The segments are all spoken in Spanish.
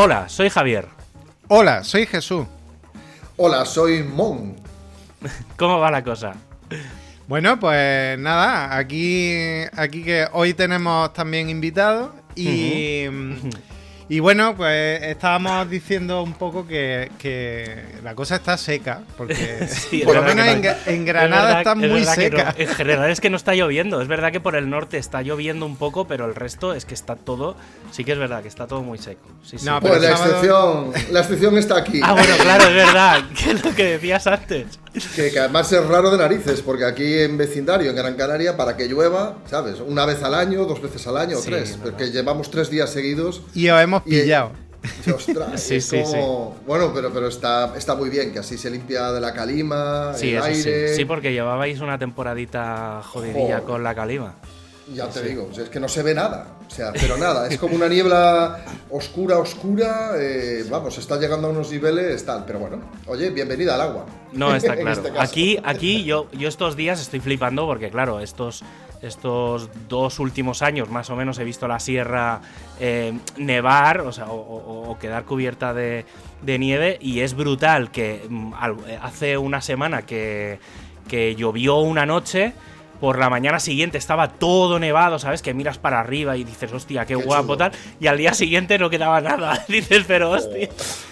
Hola, soy Javier. Hola, soy Jesús. Hola, soy Mon. ¿Cómo va la cosa? Bueno, pues nada, aquí, aquí que hoy tenemos también invitados y, y bueno, pues estábamos diciendo un poco que, que la cosa está seca, porque Sí, es por lo menos no- en, en es Granada verdad- está es muy no. seca. En general es que no está lloviendo. Es verdad que por el norte está lloviendo un poco, pero el resto es que está todo. Sí que es verdad que está todo muy seco. Sí, sí. No, pero Pues la sábado- excepción, la excepción está aquí. Ah, bueno, claro, es verdad. Que es lo que decías antes. Que, que además es raro de narices, porque aquí en vecindario, en Gran Canaria, para que llueva, ¿sabes? Una vez al año, dos veces al año, o Sí, tres. es. Porque llevamos tres días seguidos. Y os hemos pillado. y, ostras, Sí, es sí, como- Bueno, pero, pero está, está muy bien, que así se limpia de la calima, Sí, el aire. sí. Sí, porque llevabais una temporadita jodidilla Joder. con la calima. Ya te digo, es que no se ve nada. O sea, pero nada, es como una niebla oscura, oscura. eh, vamos, está llegando a unos niveles tal. Pero bueno, oye, bienvenida al agua. No, está claro. este aquí, aquí yo, yo estos días estoy flipando porque, claro, estos, estos dos últimos años más o menos he visto la sierra eh, nevar, o sea, o, o- o quedar cubierta de, de nieve y es brutal que mm, eh, hace una semana que, que llovió una noche. Por la mañana siguiente estaba todo nevado, ¿sabes? Que miras para arriba y dices, hostia, qué, Qué guapo chulo. tal. Y al día siguiente no quedaba nada. dices, pero hostia.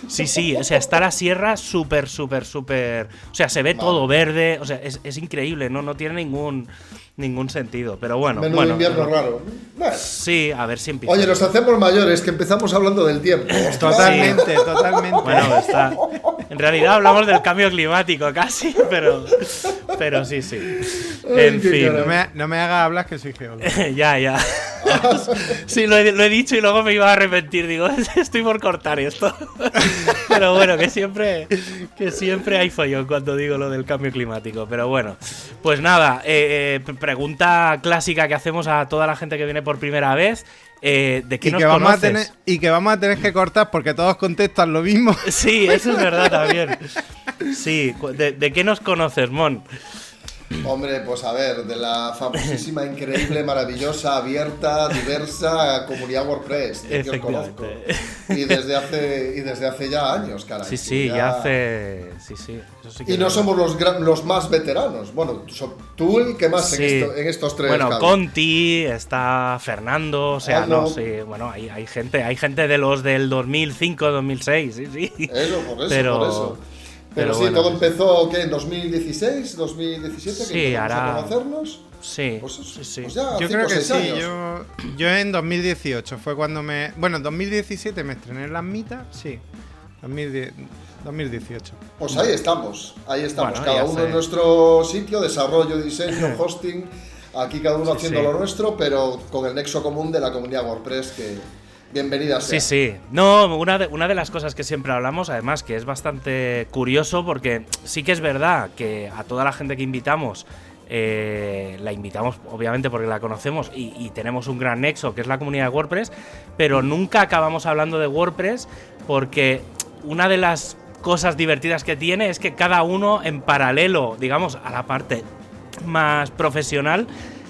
Sí, sí, o sea, está la sierra súper, súper, súper. O sea, se ve todo verde. O sea, es, es increíble, ¿no? No tiene ningún, ningún sentido. Pero bueno. Menudo bueno, invierno pero- raro. Bueno. Sí, a ver si empieza. Oye, nos hacemos mayores, que empezamos hablando del tiempo. Totalmente, totalmente. Bueno, está. En realidad hablamos del cambio climático casi, pero. Pero sí, sí. Ay, En fin. no, me, no me hagas hablar que soy geólogo. ya, ya. Sí, lo he, lo he dicho y luego me iba a arrepentir. Digo, estoy por cortar esto. Pero bueno, que siempre, que siempre hay follón cuando digo lo del cambio climático. Pero bueno, pues nada, eh, eh, pregunta clásica que hacemos a toda la gente que viene por primera vez. eh, ¿De qué Y nos que, vamos a conoces? tener, y que vamos a tener que cortar porque todos contestan lo mismo. Sí, eso es verdad también. Sí, cu- ¿de, de qué nos conoces, Mon? Hombre, pues a ver, de la famosísima, increíble, maravillosa, abierta, diversa comunidad WordPress. que os conozco. Y desde hace, y desde hace ya años, caray. Sí, sí, ya hace. Sí, sí. eso sí que Y no somos los, gran- los más veteranos. Bueno, tú el que más en, Sí. esto- en estos tres. Bueno. Conti, está Fernando, o sea, Ah, no, no. sí, bueno, hay, hay gente, hay gente de los del 2005, 2006, sí, sí. Eso, por eso, Pero- por eso. Pero, pero sí, bueno. todo empezó ¿qué? en 2016, 2017, Sí, que empezamos hará- a conocernos. Sí, Pues, sí, sí. pues ya, Yo creo que sí, yo, yo en 2018 fue cuando me... Bueno, en 2017 me estrené en las mitas, sí. 2010 2018. Pues ahí estamos, ahí estamos, Bueno, cada uno sé. en nuestro sitio, desarrollo, diseño, hosting, aquí cada uno Sí, haciendo sí. lo nuestro, pero con el nexo común de la comunidad WordPress que bienvenida sea. Sí, sí. No, una de, una de las cosas que siempre hablamos, además, que es bastante curioso, porque sí que es verdad que a toda la gente que invitamos, eh, la invitamos obviamente porque la conocemos y, y tenemos un gran nexo, que es la comunidad de WordPress, pero nunca acabamos hablando de WordPress porque una de las cosas divertidas que tiene es que cada uno en paralelo, digamos, a la parte más profesional,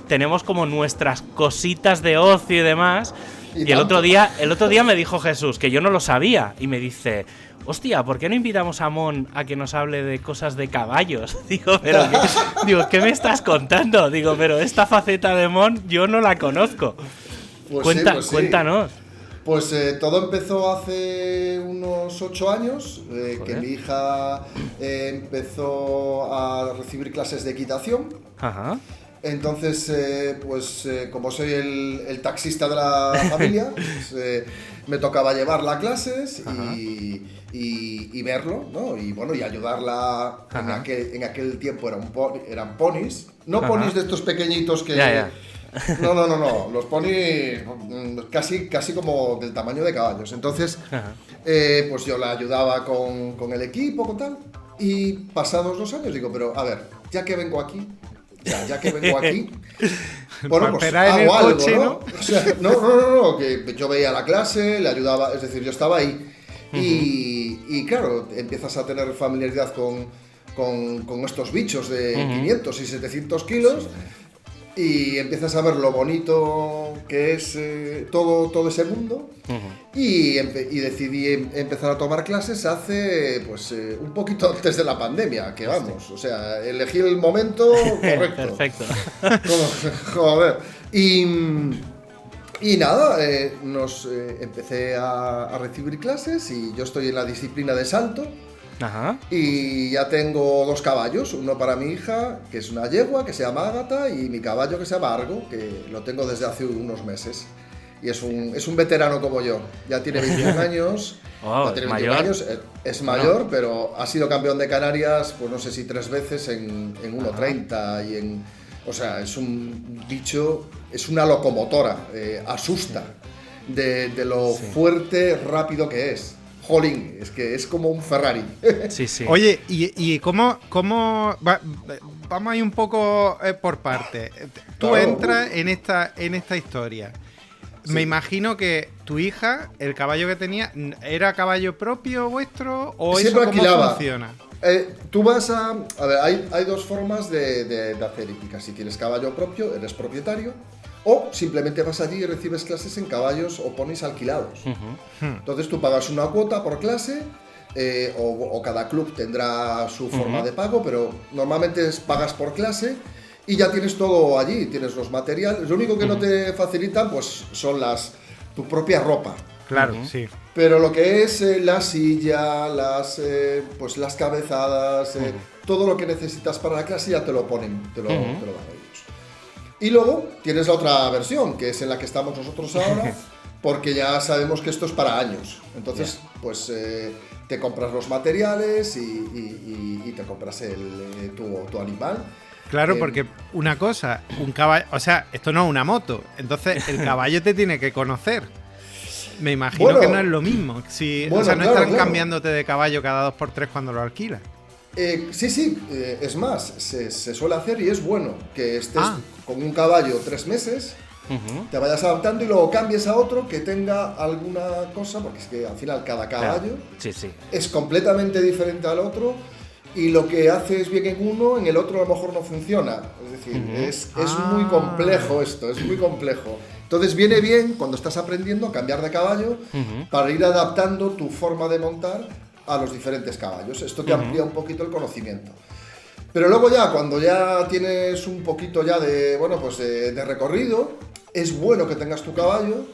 tenemos como nuestras cositas de ocio y demás. Y Y, el otro día, el otro día me dijo Jesús, que yo no lo sabía, y me dice, hostia, ¿por qué no invitamos a Mon a que nos hable de cosas de caballos? Digo, pero ¿qué, digo, ¿qué me estás contando? Digo, pero esta faceta de Mon yo no la conozco. Pues sí, pues sí. Cuéntanos. Pues eh, todo empezó hace unos ocho años, eh, que mi hija eh, empezó a recibir clases de equitación. Ajá. Entonces, eh, pues eh, como soy el, el taxista de la familia, pues, eh, me tocaba llevarla a clases y, y- y verlo, ¿no? Y bueno, y ayudarla. En aquel, en aquel tiempo eran, pon- eran ponis, no Ajá. ponis de estos pequeñitos que... Ya, ya. No, no, no, no, los ponis mm, casi, casi como del tamaño de caballos. Entonces, pues yo la ayudaba con, con el equipo, con tal. Y pasados los años digo, pero a ver, ya que vengo aquí, ya, ya que vengo aquí, bueno, pues hago el algo, coche, ¿no? ¿no? O sea, no, no, no, no, que yo veía la clase, le ayudaba, es decir, yo estaba ahí. y, y claro, empiezas a tener familiaridad con, con, con estos bichos de Ujú. 500 y 700 kilos. Y empiezas a ver lo bonito que es eh, todo, todo ese mundo y, y, decidí em, empezar a tomar clases hace pues eh, un poquito antes de la pandemia, que vamos, o sea, elegí el momento correcto. Perfecto. Joder. Y, y nada, eh, nos empecé a, a recibir clases y yo estoy en la disciplina de salto. Ajá. Y ya tengo dos caballos, uno para mi hija, que es una yegua, que se llama Ágata, y mi caballo, que se llama Argo, que lo tengo desde hace unos meses. Y es un, es un veterano como yo, ya tiene 21 años, Oh, tiene ¿es 21 mayor? años, eh, es mayor, pero ha sido campeón de Canarias, pues no sé si tres veces en, en 1.30 y en... O sea, es un bicho, es una locomotora, eh, asusta de, de lo Sí. fuerte, rápido que es. Jolín, es que es como un Ferrari. Sí, sí. Oye, ¿y, y cómo, cómo va- vamos a ir un poco eh, por partes? Tú Claro. entras en esta, en esta historia. Me imagino que tu hija, el caballo que tenía, ¿era caballo propio vuestro o Siempre eso cómo alquilaba. funciona? Eh, tú vas a. A ver, hay, hay dos formas de, de- de hacer hípica. Si tienes caballo propio, eres propietario. O simplemente vas allí y recibes clases en caballos o ponis alquilados. Entonces tú pagas una cuota por clase. eh, o, o cada club tendrá su forma de pago, pero normalmente es pagas por clase y ya tienes todo allí, tienes los materiales. Lo único que no te facilitan pues son las tu propia ropa. Claro, sí. Pero lo que es eh, la silla, las, eh, pues las cabezadas, eh, todo lo que necesitas para la clase ya te lo ponen, te lo, te lo dan. Y luego tienes la otra versión, que es en la que estamos nosotros ahora, porque ya sabemos que esto es para años. Entonces, pues eh, te compras los materiales y, y- y- y te compras el, eh, tu, tu animal. Claro, Eh, porque una cosa, un caballo, o sea, esto no es una moto, entonces el caballo te tiene que conocer. Me imagino Bueno. que no es lo mismo. Si, o sea, no claro, estarán claro. cambiándote de caballo cada dos por tres cuando lo alquilas. Eh, sí, sí, eh, es más, se, se suele hacer y es bueno que estés Ah. con un caballo tres meses, Ujú. te vayas adaptando y luego cambies a otro que tenga alguna cosa, porque es que al final cada caballo Sí, sí. es completamente diferente al otro y lo que haces bien en uno, en el otro a lo mejor no funciona. Es decir, es, es Ah. muy complejo esto, es muy complejo. Entonces viene bien cuando estás aprendiendo a cambiar de caballo para ir adaptando tu forma de montar a los diferentes caballos. Esto te amplía un poquito el conocimiento. Pero luego ya, cuando ya tienes un poquito ya de, bueno, pues de, de recorrido, es bueno que tengas tu caballo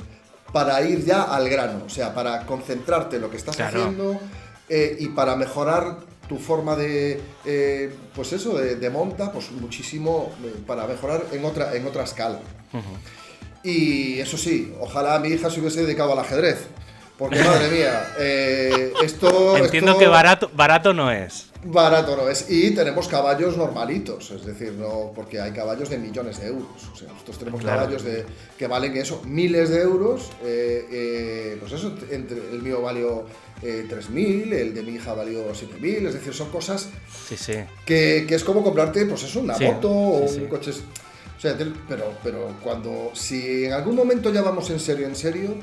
para ir ya al grano, o sea, para concentrarte en lo que estás Claro. haciendo eh, y para mejorar tu forma de, eh, pues eso, de, de monta, pues muchísimo, eh, para mejorar en otra, en otra escala. Y eso sí, ojalá mi hija se hubiese dedicado al ajedrez, porque madre mía, eh, esto... Entiendo esto- que barato, barato no es. Barato no es. Y tenemos caballos normalitos, es decir, no porque hay caballos de millones de euros. O sea, nosotros tenemos Claro. caballos de, que valen eso, miles de euros. eh, eh, pues eso, entre, el mío valió eh, 3.000, el de mi hija valió 7.000. Es decir, son cosas Sí, sí. que, que es como comprarte, pues eso, una Sí, moto o un coche. O sea, pero, pero cuando, si en algún momento ya vamos en serio, en serio,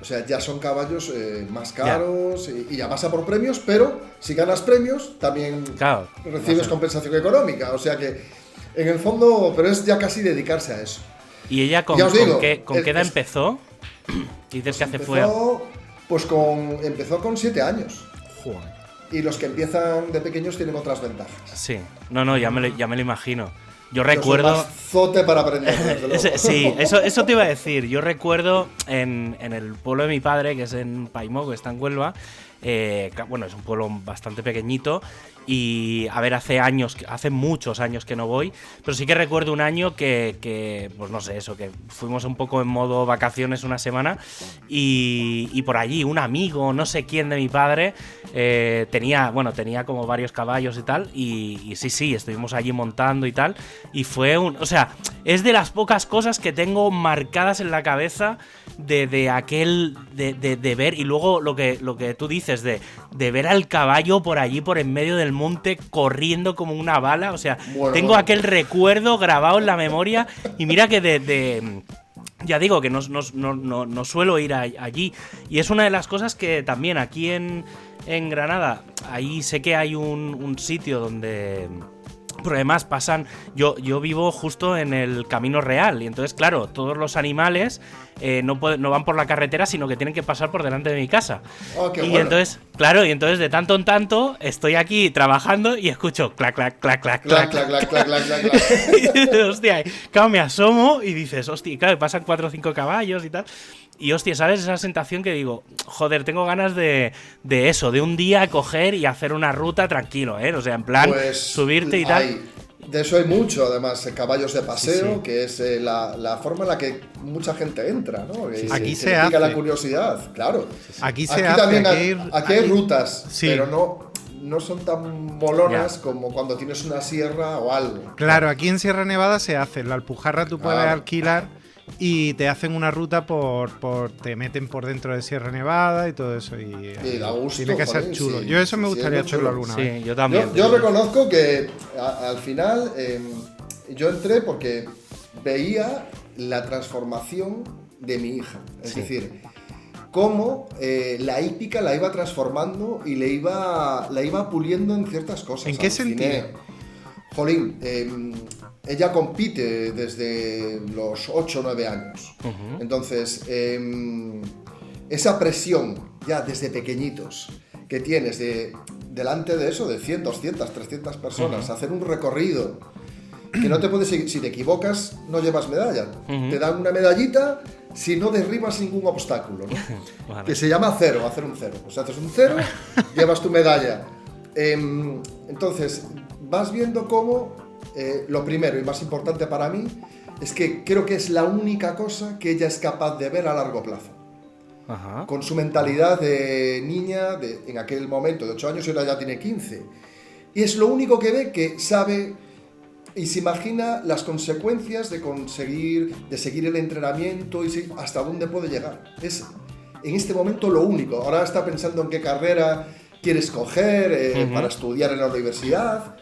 o sea, ya son caballos eh, más caros y, y ya vas a por premios, pero si ganas premios, también Claro. recibes compensación económica. O sea que, en el fondo, pero es ya casi dedicarse a eso. ¿Y ella con, digo, qué, con qué edad es- empezó? Dices que hace fue. Empezó, pues con, empezó con 7 años. Joder. Y los que empiezan de pequeños tienen otras ventajas. Sí. No, no, ya me lo, ya me lo imagino. Yo recuerdo. zote para aprender. sí, eso, eso te iba a decir. Yo recuerdo en, en el pueblo de mi padre, que es en Paimó, que está en Huelva. Eh, bueno, es un pueblo bastante pequeñito. Y a ver, hace años, hace muchos años que no voy. Pero sí que recuerdo un año que, pues no sé, eso, que fuimos un poco en modo vacaciones una semana. Y, por allí un amigo, no sé quién de mi padre, eh, tenía, bueno, tenía como varios caballos y tal. Y, sí, sí, estuvimos allí montando y tal. Y fue un. O sea, es de las pocas cosas que tengo marcadas en la cabeza de, aquel. De, de- de ver. Y luego lo que, lo que tú dices, de, de ver al caballo por allí, por en medio del monte, corriendo como una bala. O sea, Bueno, tengo bueno. aquel recuerdo grabado en la memoria. Y mira que de- de ya digo que no, no- no- no- no suelo ir a- allí. Y es una de las cosas que también aquí en, en Granada, ahí sé que hay un, un sitio donde, Pero además pasan. Yo, yo vivo justo en el camino real. Y entonces, claro, todos los animales eh, no, no van por la carretera, sino que tienen que pasar por delante de mi casa. Oh, y bueno. entonces, claro, y entonces de tanto en tanto estoy aquí trabajando y escucho clac, clac, clac, clac, Clac, clac. clac, clac, clac, clac, clac, clac. Y dices, hostia, claro, me asomo y dices, hostia, claro, pasan cuatro o cinco caballos y tal. Y hostia, ¿sabes? Esa sensación que digo, joder, tengo ganas de, de eso, de un día coger y hacer una ruta tranquilo, ¿eh? O sea, en plan, Pues, subirte y tal. hay- de eso hay mucho, además, eh, caballos de paseo, Sí, sí. que es eh, la, la forma en la que mucha gente entra, ¿no? Que- Aquí que se pica la hace. curiosidad, claro. Aquí se aquí hace, también aquí hay, ir- aquí hay aquí- rutas, Sí. pero no, no son tan molonas Ya. como cuando tienes una sierra o algo. Claro, aquí en Sierra Nevada se hace. La Alpujarra tú puedes Claro. alquilar y te hacen una ruta por, por. te meten por dentro de Sierra Nevada y todo eso. Y, Sí, da gusto, Tiene que ser chulo. sí, Yo eso me sí, gustaría muy hacerlo alguna vez. Sí, yo también. Yo, yo reconozco que a- al final eh, yo entré porque veía la transformación de mi hija. Es Sí. decir, cómo eh, la hípica la iba transformando y le iba, la iba puliendo en ciertas cosas. ¿En qué sentido? Jolín, eh, ella compite desde los 8 o 9 años. Entonces, eh, esa presión ya desde pequeñitos que tienes de, delante de eso, de 100, 200, 300 personas, hacer un recorrido que no te puedes, si si te equivocas, no llevas medalla. Te dan una medallita si no derribas ningún obstáculo, ¿no? Vale. que se llama cero, hacer un cero. Pues haces un cero, llevas tu medalla. Em, entonces, vas viendo cómo eh, lo primero y más importante para mí es que creo que es la única cosa que ella es capaz de ver a largo plazo. Ajá. Con su mentalidad de niña, de, en aquel momento de 8 años y ahora ya tiene 15. Y es lo único que ve que sabe y se imagina las consecuencias de conseguir, de seguir el entrenamiento y hasta dónde puede llegar. Es en este momento lo único. Ahora está pensando en qué carrera quiere escoger eh, para estudiar en la universidad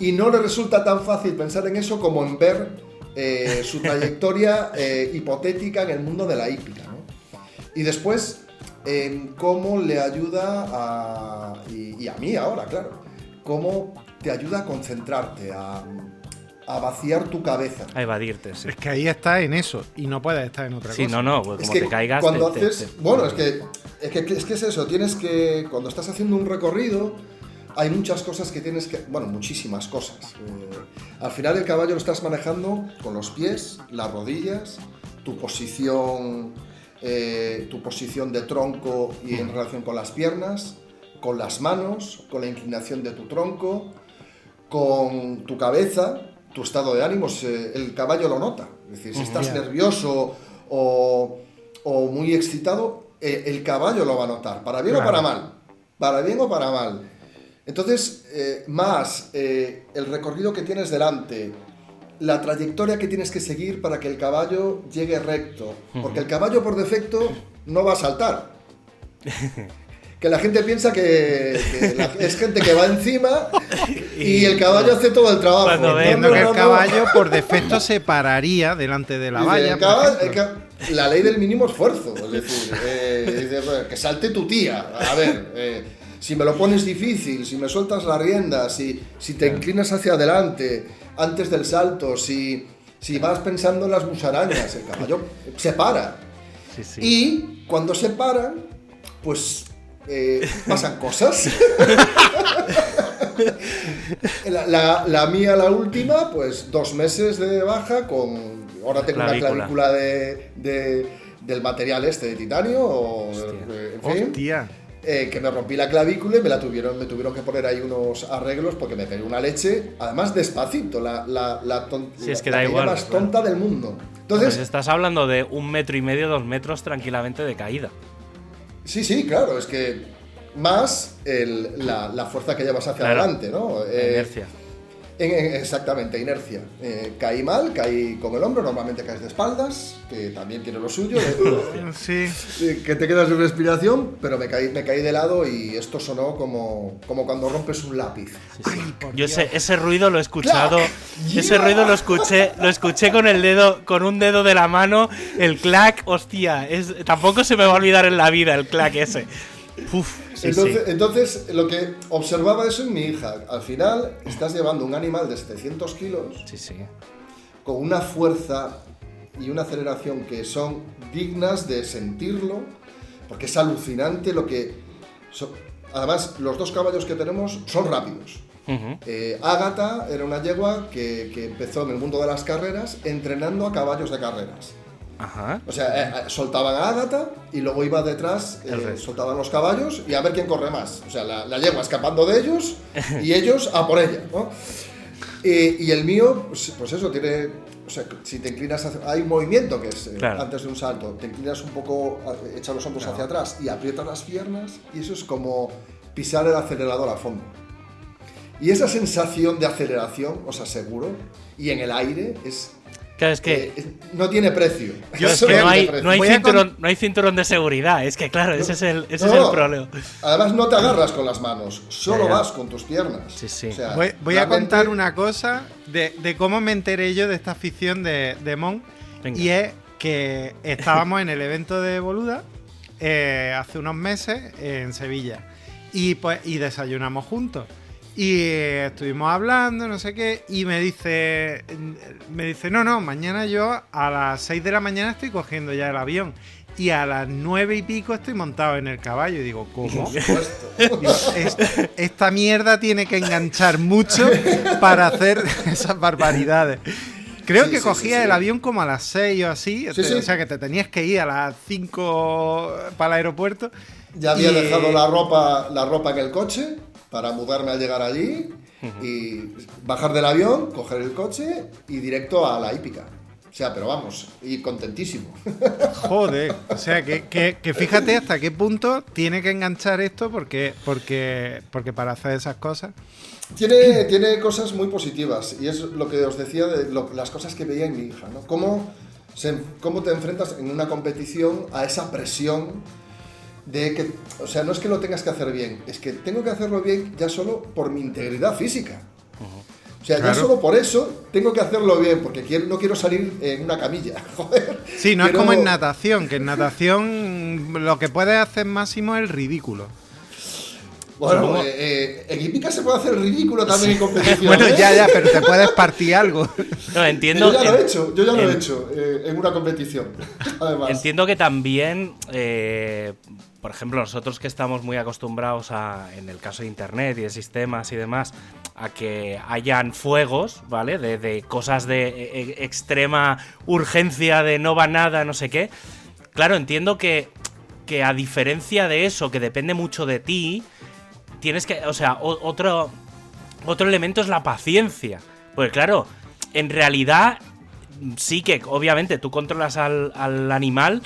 y no le resulta tan fácil pensar en eso como en ver eh, su trayectoria eh, hipotética en el mundo de la hípica. ¿no? Y después, en cómo le ayuda a. Y, y a mí ahora, claro. Cómo te ayuda a concentrarte, a, a vaciar tu cabeza. A evadirte, sí. Es que ahí está en eso y no puedes estar en otra Sí, cosa. no, no, pues Es como que te caigas. cuando te- te- haces. te- Bueno, es que, es que es que es eso. Tienes que. Cuando estás haciendo un recorrido, hay muchas cosas que tienes que. Bueno, muchísimas cosas. Eh, al final, el caballo lo estás manejando con los pies, las rodillas, tu posición. eh, tu posición de tronco y en relación con las piernas, con las manos, con la inclinación de tu tronco, con tu cabeza, tu estado de ánimos, eh, el caballo lo nota. Es decir, si estás Ya. nervioso o, o muy excitado, eh, el caballo lo va a notar, para bien o para mal. Para bien o para mal. Entonces, eh, más eh, el recorrido que tienes delante, la trayectoria que tienes que seguir para que el caballo llegue recto. Porque el caballo por defecto no va a saltar. Que la gente piensa que, que la- es gente que va encima y el caballo hace todo el trabajo. Cuando No, que no, el no. caballo por defecto se pararía delante de la valla. la ley del mínimo esfuerzo. Es decir, eh, que salte tu tía. A ver, eh, si me lo pones difícil, si me sueltas la rienda, si, si te inclinas hacia adelante antes del salto, si, si vas pensando en las musarañas, el caballo se para. Sí, sí. Y cuando se paran, pues eh, pasan cosas. la, la- la mía, la última, pues dos meses de baja con... Ahora tengo Clavícula. una clavícula de, de- del material este de titanio, o, eh, en fin, Hostia. Eh, que me rompí la clavícula y me, la tuvieron, me tuvieron que poner ahí unos arreglos porque me pegué una leche, además despacito, la, la, la, ton- Sí, es la- que la da caída igual, más claro. tonta del mundo. Pues Entonces, estás hablando de un metro y medio, dos metros tranquilamente de caída. Sí, sí, claro, es que más el- la, la fuerza que llevas hacia Claro. adelante, ¿no? La Eh, inercia. En- en- exactamente, inercia. Eh, caí mal, caí con el hombro, normalmente caes de espaldas, que también tiene lo suyo, de- Sí. que te quedas sin respiración, pero me caí, me caí de lado y esto sonó como, como cuando rompes un lápiz. Sí, sí. Yo ese, ese ruido lo he escuchado. Ese ruido lo escuché, lo escuché con el dedo, con un dedo de la mano. El clac, hostia. Es, tampoco se me va a olvidar en la vida el clac ese. Uf. Entonces, entonces, lo que observaba eso en mi hija, al final estás llevando un animal de 700 kilos Sí, sí. con una fuerza y una aceleración que son dignas de sentirlo, porque es alucinante lo que... so- además, los dos caballos que tenemos son rápidos. Eh, Ágata era una yegua que, que empezó en el mundo de las carreras entrenando a caballos de carreras. Ajá. O sea, eh, eh, soltaban a Ágata y luego iba detrás, eh, soltaban los caballos y a ver quién corre más. O sea, la, la yegua escapando de ellos y ellos a por ella, ¿no? Y, y el mío, pues, pues eso, tiene. O sea, si te inclinas hacia- Hay un movimiento que es eh, Claro. antes de un salto. Te inclinas un poco, a- echas los hombros hacia atrás y aprietas las piernas y eso es como pisar el acelerador a fondo. Y esa sensación de aceleración, os aseguro, y en el aire es. Claro, es que. eh, no tiene precio. Yo es Eso que no hay, precio. no, hay cinturón, no hay cinturón de seguridad. Es que, claro, ese es el, ese es el problema. Además, no te agarras con las manos, solo Ya, ya. vas con tus piernas. Sí, sí. O sea, Voy, voy a contar una cosa de, de cómo me enteré yo de esta afición de, de Mon. Venga. Y es que estábamos en el evento de Boluda eh, hace unos meses en Sevilla. Y pues y desayunamos juntos. Y eh, estuvimos hablando, no sé qué, y me dice, me dice, no, no, mañana yo a las 6 de la mañana estoy cogiendo ya el avión. Y a las nueve y pico estoy montado en el caballo. Y digo, ¿cómo? Digo, "Es- esta mierda tiene que enganchar mucho para hacer esas barbaridades. Creo Sí, que sí, cogía sí, el avión como a las 6 o así. Sí, sí. O sea que te tenías que ir a las 5 para el aeropuerto. Ya había Y- dejado la ropa, la ropa en el coche para mudarme al llegar allí y bajar del avión, coger el coche y directo a la hípica. O sea, pero vamos, y contentísimo. Joder. O sea que, que- que fíjate hasta qué punto tiene que enganchar esto porque, porque, porque para hacer esas cosas. Tiene, tiene cosas muy positivas y es lo que os decía de lo- las cosas que veía en mi hija, ¿no? Cómo, se- cómo te enfrentas en una competición a esa presión de que, o sea, no es que lo tengas que hacer bien, es que tengo que hacerlo bien ya solo por mi integridad física. O sea, ya solo por eso tengo que hacerlo bien, porque quiero- no quiero salir en una camilla, joder. Sí, no es como en natación, que en natación lo que puedes hacer máximo es el ridículo. Bueno, eh, eh, en hípica se puede hacer ridículo también en competición. Bueno, ¿eh? ya, ya, pero te puedes partir algo. No, entiendo. Yo ya lo he hecho, yo ya lo he hecho eh, en una competición. Además. Entiendo que también, eh, por ejemplo, nosotros que estamos muy acostumbrados a, en el caso de Internet y de sistemas y demás, a que hayan fuegos, ¿vale? De, de cosas de eh, eh, extrema urgencia, de no va nada, no sé qué. Claro, entiendo que, que a diferencia de eso, que depende mucho de ti, tienes que, o sea, otro, otro elemento es la paciencia. Porque claro, en realidad sí que obviamente tú controlas al, al animal,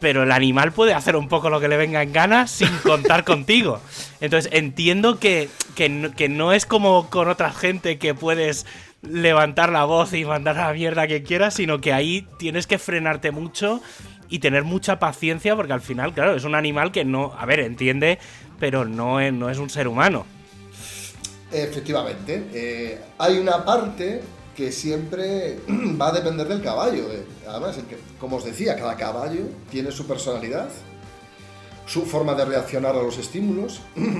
pero el animal puede hacer un poco lo que le venga en gana sin contar contigo. Entonces entiendo que, que, no, que no es como con otra gente que puedes levantar la voz y mandar a la mierda a quien quieras, sino que ahí tienes que frenarte mucho y tener mucha paciencia porque al final, claro, es un animal que no, a ver, entiende, pero no es, no es un ser humano. Efectivamente. eh, hay una parte que siempre va a depender del caballo. eh. Además, como os decía, cada caballo tiene su personalidad, su forma de reaccionar a los estímulos.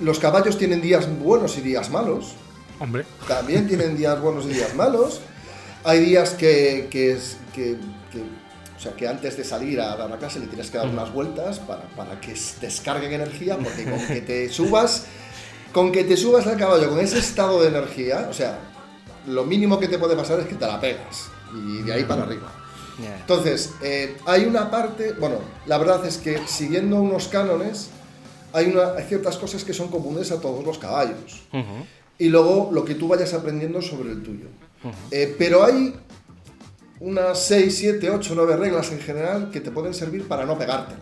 Los caballos tienen días buenos y días malos. Hombre. También tienen días buenos y días malos. Hay días que, que es- que- que- o sea, que antes de salir a dar la clase le tienes que dar unas vueltas para, para que descarguen energía, porque con que te subas, con que te subas al caballo con ese estado de energía, o sea, lo mínimo que te puede pasar es que te la pegas y de ahí para arriba. Entonces, eh, hay una parte, bueno, la verdad es que siguiendo unos cánones, hay, una, hay ciertas cosas que son comunes a todos los caballos y luego lo que tú vayas aprendiendo sobre el tuyo. Eh, pero hay unas 6, 7, 8, 9 reglas en general que te pueden servir para no pegártela.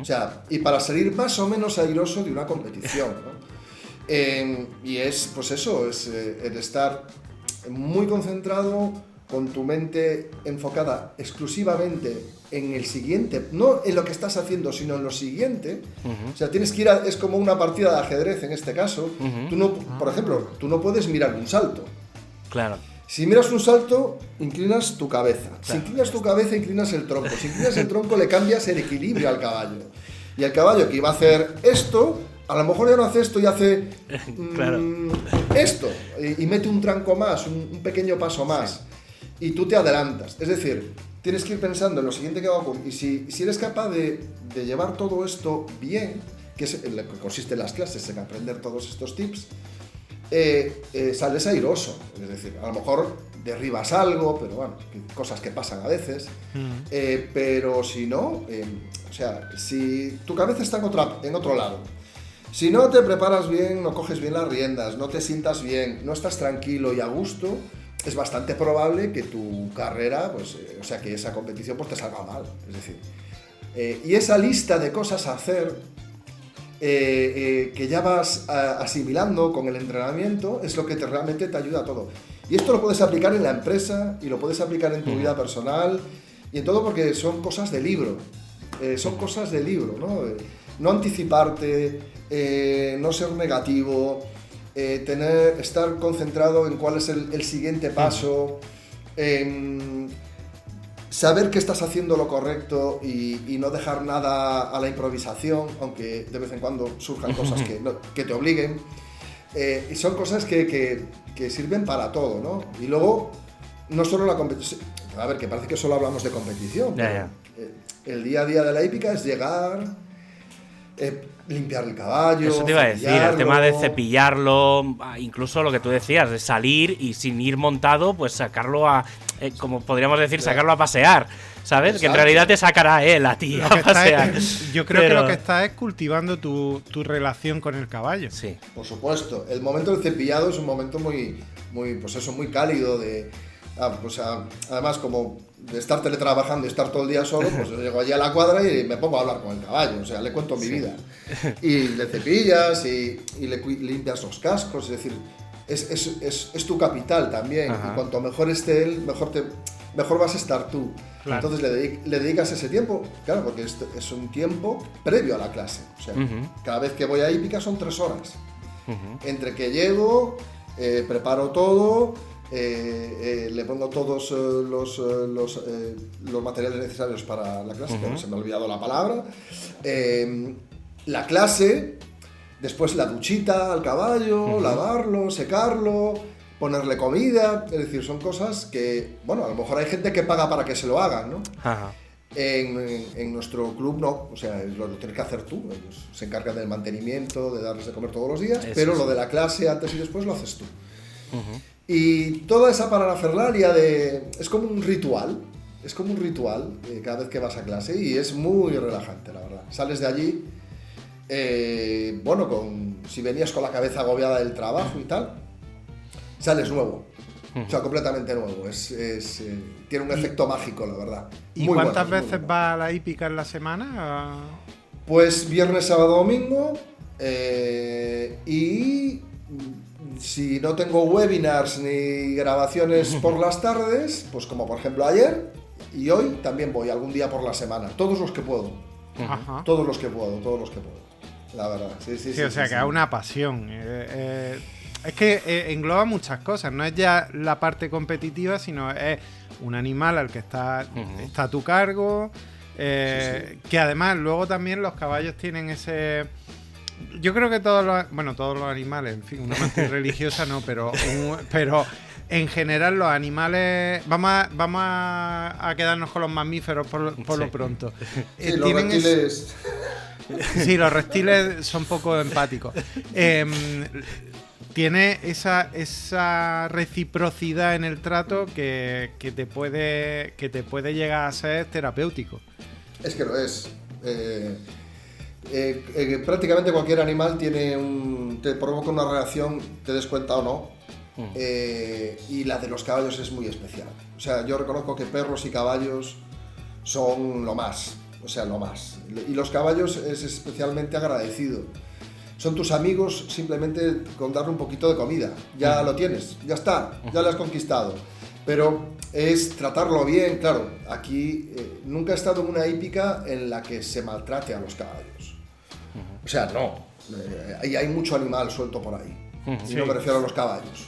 O sea, y para salir más o menos airoso de una competición. ¿no? Eh, y es, pues eso, es eh, el estar muy concentrado, con tu mente enfocada exclusivamente en el siguiente, no en lo que estás haciendo, sino en lo siguiente. O sea, tienes que ir a, es como una partida de ajedrez en este caso. Tú no, por ejemplo, tú no puedes mirar un salto. Claro. Si miras un salto, inclinas tu cabeza. Si inclinas tu cabeza, inclinas el tronco. Si inclinas el tronco, le cambias el equilibrio al caballo. Y el caballo que iba a hacer esto, a lo mejor ya no hace esto y hace Claro. mm, esto. Y, y mete un tranco más, un, un pequeño paso más. Y tú te adelantas. Es decir, tienes que ir pensando en lo siguiente que va a ocurrir. Y si, si eres capaz de, de llevar todo esto bien, que es en lo que consiste en las clases, en aprender todos estos tips, eh, eh, sales airoso. Es decir, a lo mejor derribas algo, pero bueno, cosas que pasan a veces. Eh, pero si no, o sea, si tu cabeza está en, otra, en otro lado, si no te preparas bien, no coges bien las riendas, no te sientas bien, no estás tranquilo y a gusto, es bastante probable que tu carrera, pues, eh, o sea, que esa competición pues, te salga mal. Es decir, eh, y esa lista de cosas a hacer eh, que ya vas a- asimilando con el entrenamiento es lo que te, realmente te ayuda a todo. Y esto lo puedes aplicar en la empresa y lo puedes aplicar en tu vida personal y en todo porque son cosas de libro. Son cosas de libro, ¿no? No anticiparte, eh, no ser negativo, eh, tener, estar concentrado en cuál es el, el siguiente paso, em, saber que estás haciendo lo correcto y, y no dejar nada a la improvisación, aunque de vez en cuando surjan cosas que, no- que te obliguen. Eh, y son cosas que, que- que sirven para todo, ¿no? Y luego, no solo la competición, a ver, que parece que solo hablamos de competición, el día a día de la hípica es llegar, eh, limpiar el caballo, Eso te iba a decir, el tema de cepillarlo, ah, incluso lo que tú decías, de salir y sin ir montado, pues sacarlo a, eh, como podríamos decir, sacarlo a pasear, ¿sabes? Que en realidad te sacará él a ti a pasear. es- yo creo Pero- que lo que está es cultivando tu, tu relación con el caballo. Sí. Por supuesto, el momento del cepillado es un momento muy, muy, pues eso, muy cálido de, ah, pues, ah, además como de estar teletrabajando y estar todo el día solo, pues yo llego allí a la cuadra y me pongo a hablar con el caballo, o sea, le cuento mi vida. Y le cepillas y, y le limpias los cascos, es decir, es, es- es- es tu capital también. Ajá. Y cuanto mejor esté él, mejor, te, mejor vas a estar tú. Claro. Entonces le, dedic- le dedicas ese tiempo, claro, porque es, es un tiempo previo a la clase. O sea, Ujú. cada vez que voy a hípica son tres horas Ujú. entre que llego, eh, preparo todo, eh, eh, le pongo todos eh, los, eh, los, eh, los materiales necesarios para la clase, que Ujú. se me ha olvidado la palabra, la clase, después la duchita al caballo, lavarlo, secarlo, ponerle comida, es decir, son cosas que, bueno, a lo mejor hay gente que paga para que se lo hagan, ¿no? Ajá. En, en- en nuestro club no, o sea, lo, lo tienes que hacer tú. Ellos se encargan del mantenimiento, de darles de comer todos los días, Eso pero sí. lo de la clase antes y después lo haces tú. Ujú. Y toda esa parafernalia de. es como un ritual, es como un ritual eh, cada vez que vas a clase y es muy relajante, la verdad. Sales de allí, eh, bueno, con, si venías con la cabeza agobiada del trabajo y tal, sales nuevo. O sea, completamente nuevo. Es, es, eh, tiene un efecto mágico, la verdad. ¿Y Muy cuántas bueno, veces bueno. va a la hípica en la semana? Pues viernes, sábado, domingo. y si no tengo webinars ni grabaciones por las tardes, pues como por ejemplo ayer y hoy, también voy algún día por la semana. Todos los que puedo. Ajá. Todos los que puedo, todos los que puedo. La verdad. Sí, sí, Sí, sí. o sea, sí, que sí. es una pasión. eh, eh, es que eh, engloba muchas cosas. No es ya la parte competitiva, sino es un animal al que está, está a tu cargo. Que además, luego también los caballos tienen ese. Yo creo que todos los. Bueno, todos los animales, en fin, una mantis religiosa no, pero. un- pero en general, los animales. Vamos a, vamos a, a quedarnos con los mamíferos por, lo- por lo pronto. Sí, Eh, los reptiles. Sí, los reptiles son poco empáticos. Em, tiene esa, esa reciprocidad en el trato que, que te puede, que te puede llegar a ser terapéutico. Es que lo es. Eh, eh, eh, prácticamente cualquier animal tiene un, te provoca una reacción, te des cuenta o no. Mm. Eh, y la de los caballos es muy especial. O sea, yo reconozco que perros y caballos son lo más. O sea, lo más. Y los caballos es especialmente agradecido. Son tus amigos simplemente con darle un poquito de comida. Ya lo tienes, ya está, ya lo has conquistado. Pero es tratarlo bien, claro. Aquí nunca he estado en una hípica en la que se maltrate a los caballos. O sea, no. Eh, hay mucho animal suelto por ahí. Y no Sí. me refiero a los caballos.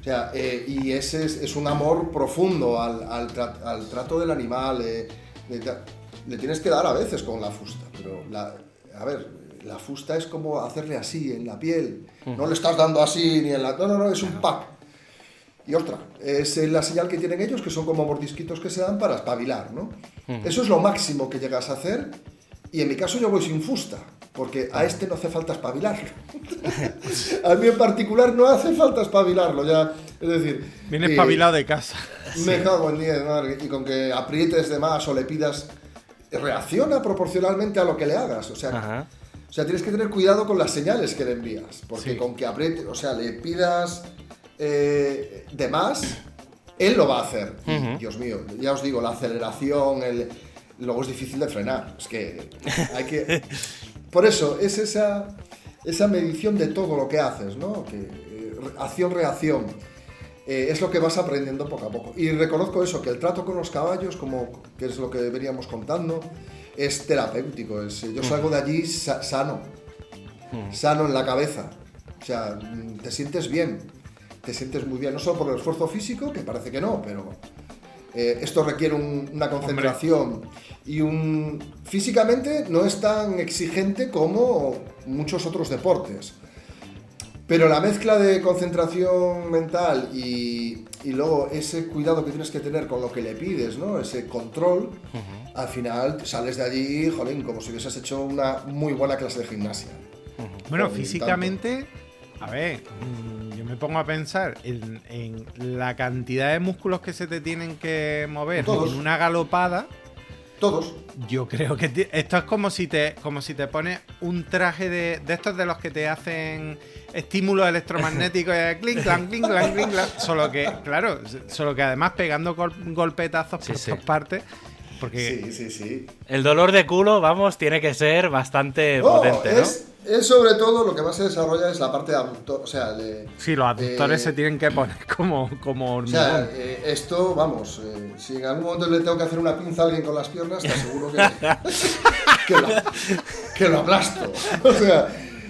O sea, eh, y ese es, es un amor profundo al, al tra- al trato del animal. eh, de tra- le tienes que dar a veces con la fusta, pero la- a ver, la fusta es como hacerle así en la piel. No le estás dando así ni en la... No, no, no, es un pack. Y otra, es la señal que tienen ellos, que son como mordisquitos que se dan para espabilar, ¿no? Eso es lo máximo que llegas a hacer. Y en mi caso yo voy sin fusta, porque a este no hace falta espabilarlo. a mí en particular no hace falta espabilarlo, ya. Es decir... Viene espabilado de casa. Me cago en 10, madre. Y con que aprietes de más o le pidas... Reacciona proporcionalmente a lo que le hagas. O sea, o sea, tienes que tener cuidado con las señales que le envías. Porque con que apriete, o sea, le pidas eh, de más, él lo va a hacer. Dios mío, ya os digo, la aceleración, el, luego es difícil de frenar. Es que hay que. Por eso, es esa, esa medición de todo lo que haces, ¿no? Que, eh, acción-reacción. Eh, es lo que vas aprendiendo poco a poco. Y reconozco eso, que el trato con los caballos, como que es lo que veníamos contando, es terapéutico. Es, yo salgo de allí sano, sano en la cabeza. O sea, te sientes bien, te sientes muy bien, no solo por el esfuerzo físico, que parece que no, pero eh, esto requiere una concentración y un... Físicamente no es tan exigente como muchos otros deportes. Pero la mezcla de concentración mental y, luego ese cuidado que tienes que tener con lo que le pides, ¿no? Ese control, al final sales de allí, jolín, como si hubieses hecho una muy buena clase de gimnasia. Bueno, físicamente, a ver, me pongo a pensar en, la cantidad de músculos que se te tienen que mover con una galopada. Todos. Yo creo que esto es como si te como si te pones un traje de, de estos de los que te hacen estímulos electromagnéticos y clink, clank, clink, clank, clink, Solo que, claro, solo que además pegando golpetazos por todas partes. Porque sí, sí, sí. El dolor de culo, vamos, tiene que ser bastante potente, ¿no? Es, sobre todo lo que más se desarrolla es la parte de aductor, o sea, de, Sí, los aductores se tienen que poner como, como hormigón. O sea, eh, esto, vamos, eh, si en algún momento le tengo que hacer una pinza a alguien con las piernas, te aseguro que, que, lo, que lo aplasto. O sea,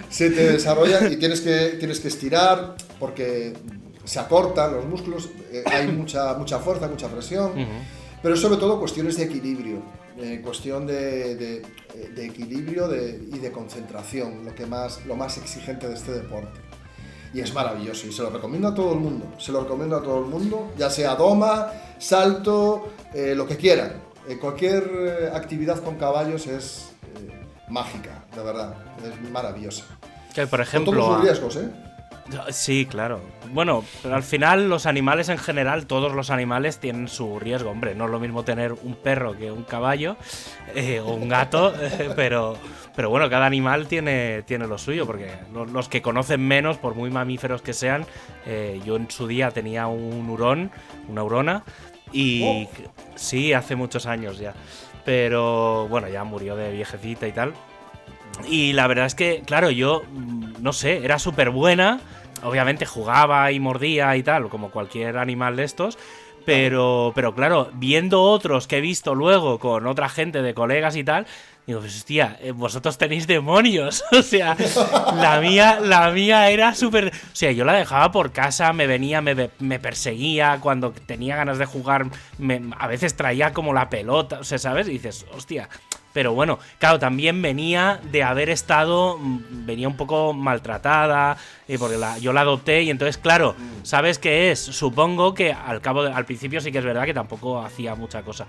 se te desarrolla y tienes que, tienes que estirar porque se acortan los músculos, eh, hay mucha, mucha fuerza, mucha presión, pero sobre todo cuestiones de equilibrio, eh, cuestión de, de, equilibrio y de concentración, lo, que más, lo más exigente de este deporte. Y es maravilloso y se lo recomiendo a todo el mundo, se lo recomiendo a todo el mundo, ya sea doma, salto, eh, lo que quieran. cualquier actividad con caballos es mágica, de verdad, es maravillosa. Que por ejemplo. Con todos los riesgos, ¿eh? Sí, claro. Bueno, pero al final los animales en general, todos los animales tienen su riesgo. Hombre, no es lo mismo tener un perro que un caballo eh, o un gato, pero, pero bueno, cada animal tiene, tiene lo suyo, porque los, que conocen menos, por muy mamíferos que sean, eh, yo en su día tenía un hurón, una hurona, y oh. sí, hace muchos años ya. Pero bueno, ya murió de viejecita y tal. Y la verdad es que, claro, yo, mm, no sé, era súper buena. Obviamente jugaba y mordía y tal, como cualquier animal de estos. Pero, pero claro, viendo otros que he visto luego con otra gente de colegas y tal, digo, pues hostia, eh, vosotros tenéis demonios. o sea, la mía, la mía era súper. O sea, yo la dejaba por casa, me venía, me, me perseguía, cuando tenía ganas de jugar, a veces traía como la pelota, o sea, ¿sabes? Y dices, hostia, pero bueno, claro, también venía de haber estado, mm, venía un poco maltratada, y porque yo la adopté y entonces, claro, mm. ¿sabes qué es? Supongo que al cabo, al principio sí que es verdad que tampoco hacía mucha cosa.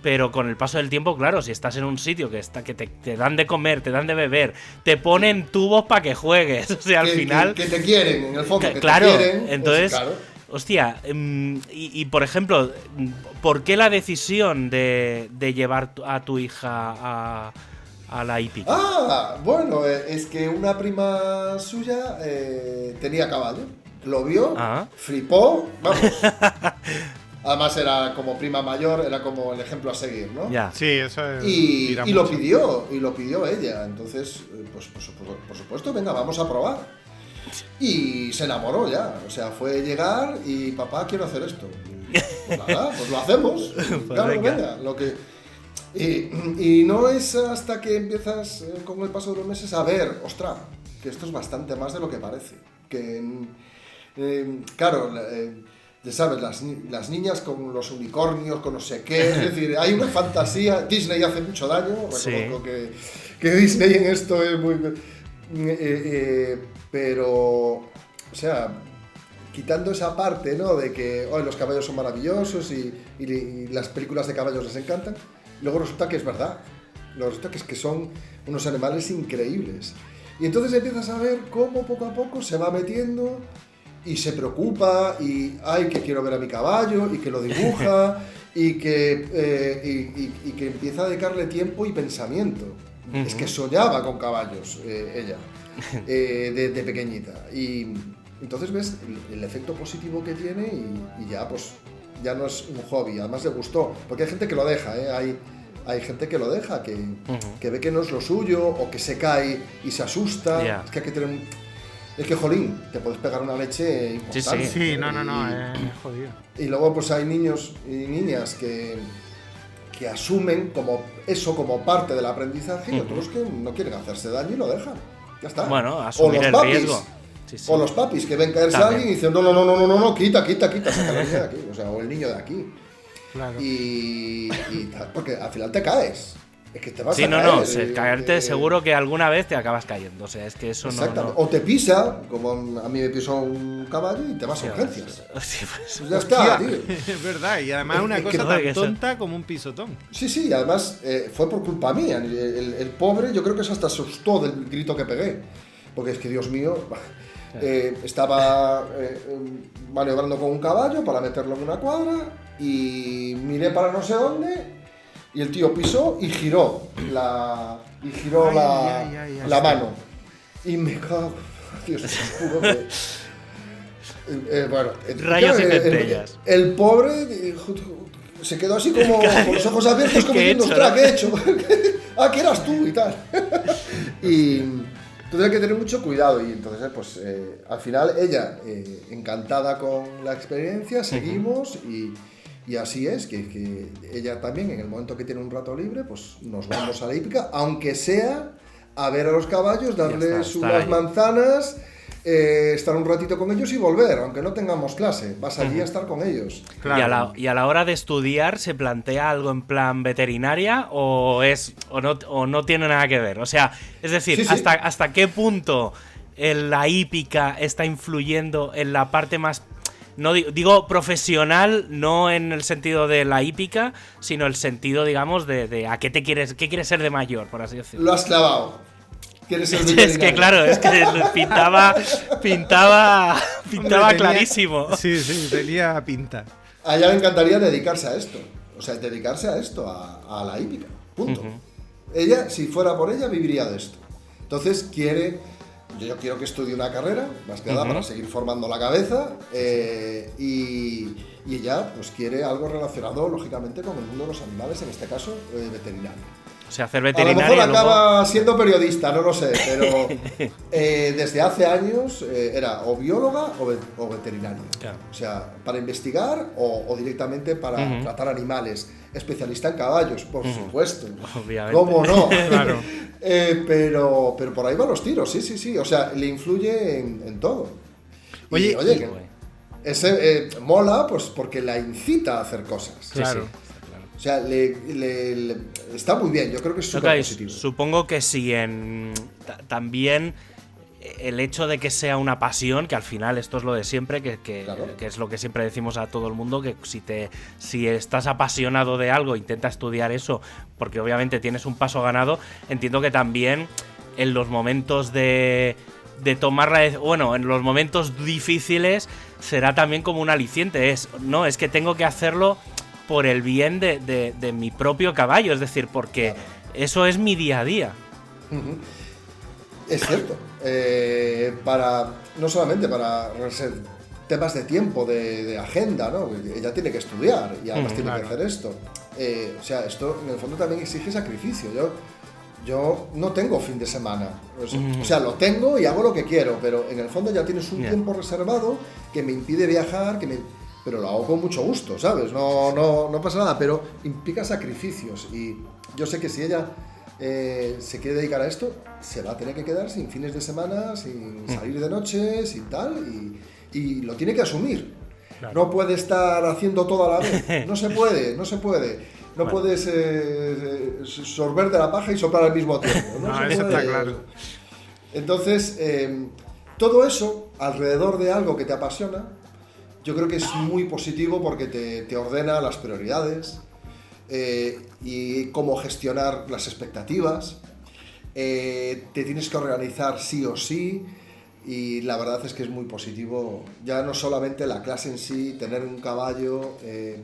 Pero con el paso del tiempo, claro, si estás en un sitio que, está, que te, dan de comer, te dan de beber, te ponen tubos para que juegues, o sea, al final... Que, te quieren, en el fondo, que claro, te quieren. Pues entonces... Hostia, em, y, por ejemplo, ¿por qué la decisión de, llevar a tu hija a, la hípica? Ah, bueno, eh, es que una prima suya eh, tenía caballo. Lo vio, ah. flipó, vamos. Además era como prima mayor, era como el ejemplo a seguir, ¿no? Ya. Sí, eso es. Y, lo pidió, y lo pidió ella. Entonces, eh, pues, pues, por supuesto, venga, vamos a probar. Y se enamoró ya. O sea, fue llegar y papá, quiero hacer esto. Pues nada, pues lo hacemos. Pues claro, venga. Lo que, y, no es hasta que empiezas eh, con el paso de los meses a ver, ostras, que esto es bastante más de lo que parece. Que, eh, claro, eh, ¿sabes? Las, las, niñas con los unicornios, con no sé qué. Es decir, hay una fantasía. Disney hace mucho daño. Reconozco que, que, Disney en esto es muy. Eh, eh, pero, o sea, quitando esa parte, ¿no? De que los caballos son maravillosos y, y, las películas de caballos les encantan. Luego resulta que es verdad. Luego resulta que, es que son unos animales increíbles. Y entonces empiezas a ver cómo poco a poco se va metiendo y se preocupa y, ay, que quiero ver a mi caballo y que lo dibuja y que, eh, y, que empieza a dedicarle tiempo y pensamiento. Es que soñaba con caballos, eh, ella, eh, de, pequeñita. Y entonces ves el, efecto positivo que tiene y, ya, pues, ya no es un hobby. Además le gustó, porque hay gente que lo deja, hay, hay gente que lo deja, que, que, ve que no es lo suyo o que se cae y se asusta. Es que hay que tener es que, jolín, te puedes pegar una leche importante. Sí, sí, no, no, no, es jodido. Y luego pues hay niños y niñas que, que asumen como eso como parte del aprendizaje y otros que no quieren hacerse daño y lo dejan. Ya está. Bueno, asumir el riesgo. O los papis que ven caerse a alguien y dicen, no, no, no, no, no, no, quita, quita, quita, saca la niña de aquí. O sea, o el niño de aquí. Claro. Y, y porque al final te caes. Es que te vas sí, a no, no, caerte seguro que alguna vez te acabas cayendo. O sea, es que eso no, O te pisa, como a mí me pisó un caballo y te vas a urgencias. Pues, pues ya está, tío. Es verdad, y además una cosa tan tonta como un pisotón. Sí, sí, además eh, fue por culpa mía. El, pobre, yo creo que se hasta asustó del grito que pegué. Porque es que, Dios mío, eh, estaba eh, maniobrando con un caballo para meterlo en una cuadra y miré para no sé dónde y el tío pisó y giró la, y giró la, la mano. Y me cago. Dios, que. Eh, bueno, Rayos y centellas. El, pobre eh, se quedó así como con los ojos abiertos, como diciendo, ostras, ¿qué he hecho? ah, que eras tú y tal. y tendría que tener mucho cuidado. Y entonces, pues eh, al final, ella encantada con la experiencia, seguimos y y así es, que, ella también en el momento que tiene un rato libre, pues nos vamos a la hípica, aunque sea a ver a los caballos, darles unas manzanas, eh, estar un ratito con ellos y volver, aunque no tengamos clase, vas allí a estar con ellos. Y, a la, hora de estudiar, ¿se plantea algo en plan veterinaria o, es, o, no, o no tiene nada que ver? O sea, es decir, hasta, ¿hasta qué punto la hípica está influyendo en la parte más no digo, profesional, no en el sentido de la hípica, sino el sentido, digamos, de, a qué te quieres, qué quieres ser de mayor, por así decirlo. Lo has clavado. ¿Quieres ser es que claro, es que pintaba, pintaba, pintaba clarísimo. Sí, sí, tenía pinta. A ella le encantaría dedicarse a esto. O sea, dedicarse a esto, a, la hípica. Punto. Ella, si fuera por ella, viviría de esto. Entonces quiere yo quiero que estudie una carrera, más que nada para seguir formando la cabeza, eh, y, ella pues quiere algo relacionado, lógicamente, con el mundo de los animales, en este caso, eh, veterinario. O sea, hacer veterinario. A lo mejor acaba siendo periodista, no lo sé, pero eh, desde hace años era o bióloga o, veterinaria. O sea, para investigar o, directamente para tratar animales. Especialista en caballos, por supuesto. Obviamente. ¿Cómo no? claro. Eh, pero, pero por ahí van los tiros, sí, sí, sí. O sea, le influye en, todo. Oye, oye, ese, eh, mola pues porque la incita a hacer cosas. claro. O sea, le, está muy bien, yo creo que es súper positivo. Supongo que si en, también el hecho de que sea una pasión, que al final esto es lo de siempre, que, que, es lo que siempre decimos a todo el mundo, que si, te, si estás apasionado de algo, intenta estudiar eso, porque obviamente tienes un paso ganado, entiendo que también en los momentos de, de tomar la... Bueno, en los momentos difíciles será también como un aliciente, es, no, es que tengo que hacerlo por el bien de, de, mi propio caballo, es decir, porque eso es mi día a día. Es cierto. Eh, para, no solamente para temas de tiempo, de, agenda, ¿no? Ella tiene que estudiar y además mm, tiene que hacer esto. Eh, o sea, esto en el fondo también exige sacrificio. Yo, yo no tengo fin de semana. O sea, lo tengo y hago lo que quiero, pero en el fondo ya tienes un tiempo reservado que me impide viajar, que me, pero lo hago con mucho gusto, ¿sabes? No, no, no pasa nada, pero implica sacrificios. Y yo sé que si ella eh, se quiere dedicar a esto, se va a tener que quedar sin fines de semana, sin mm. salir de noche, sin tal, y, lo tiene que asumir. no puede estar haciendo todo a la vez. No se puede, no se puede. No puedes eh, sorber de la paja y soplar al mismo tiempo. No, eso está claro. Entonces, em, todo eso alrededor de algo que te apasiona, yo creo que es muy positivo porque te, ordena las prioridades eh, y cómo gestionar las expectativas. Eh, te tienes que organizar sí o sí y la verdad es que es muy positivo. Ya no solamente la clase en sí, tener un caballo, eh,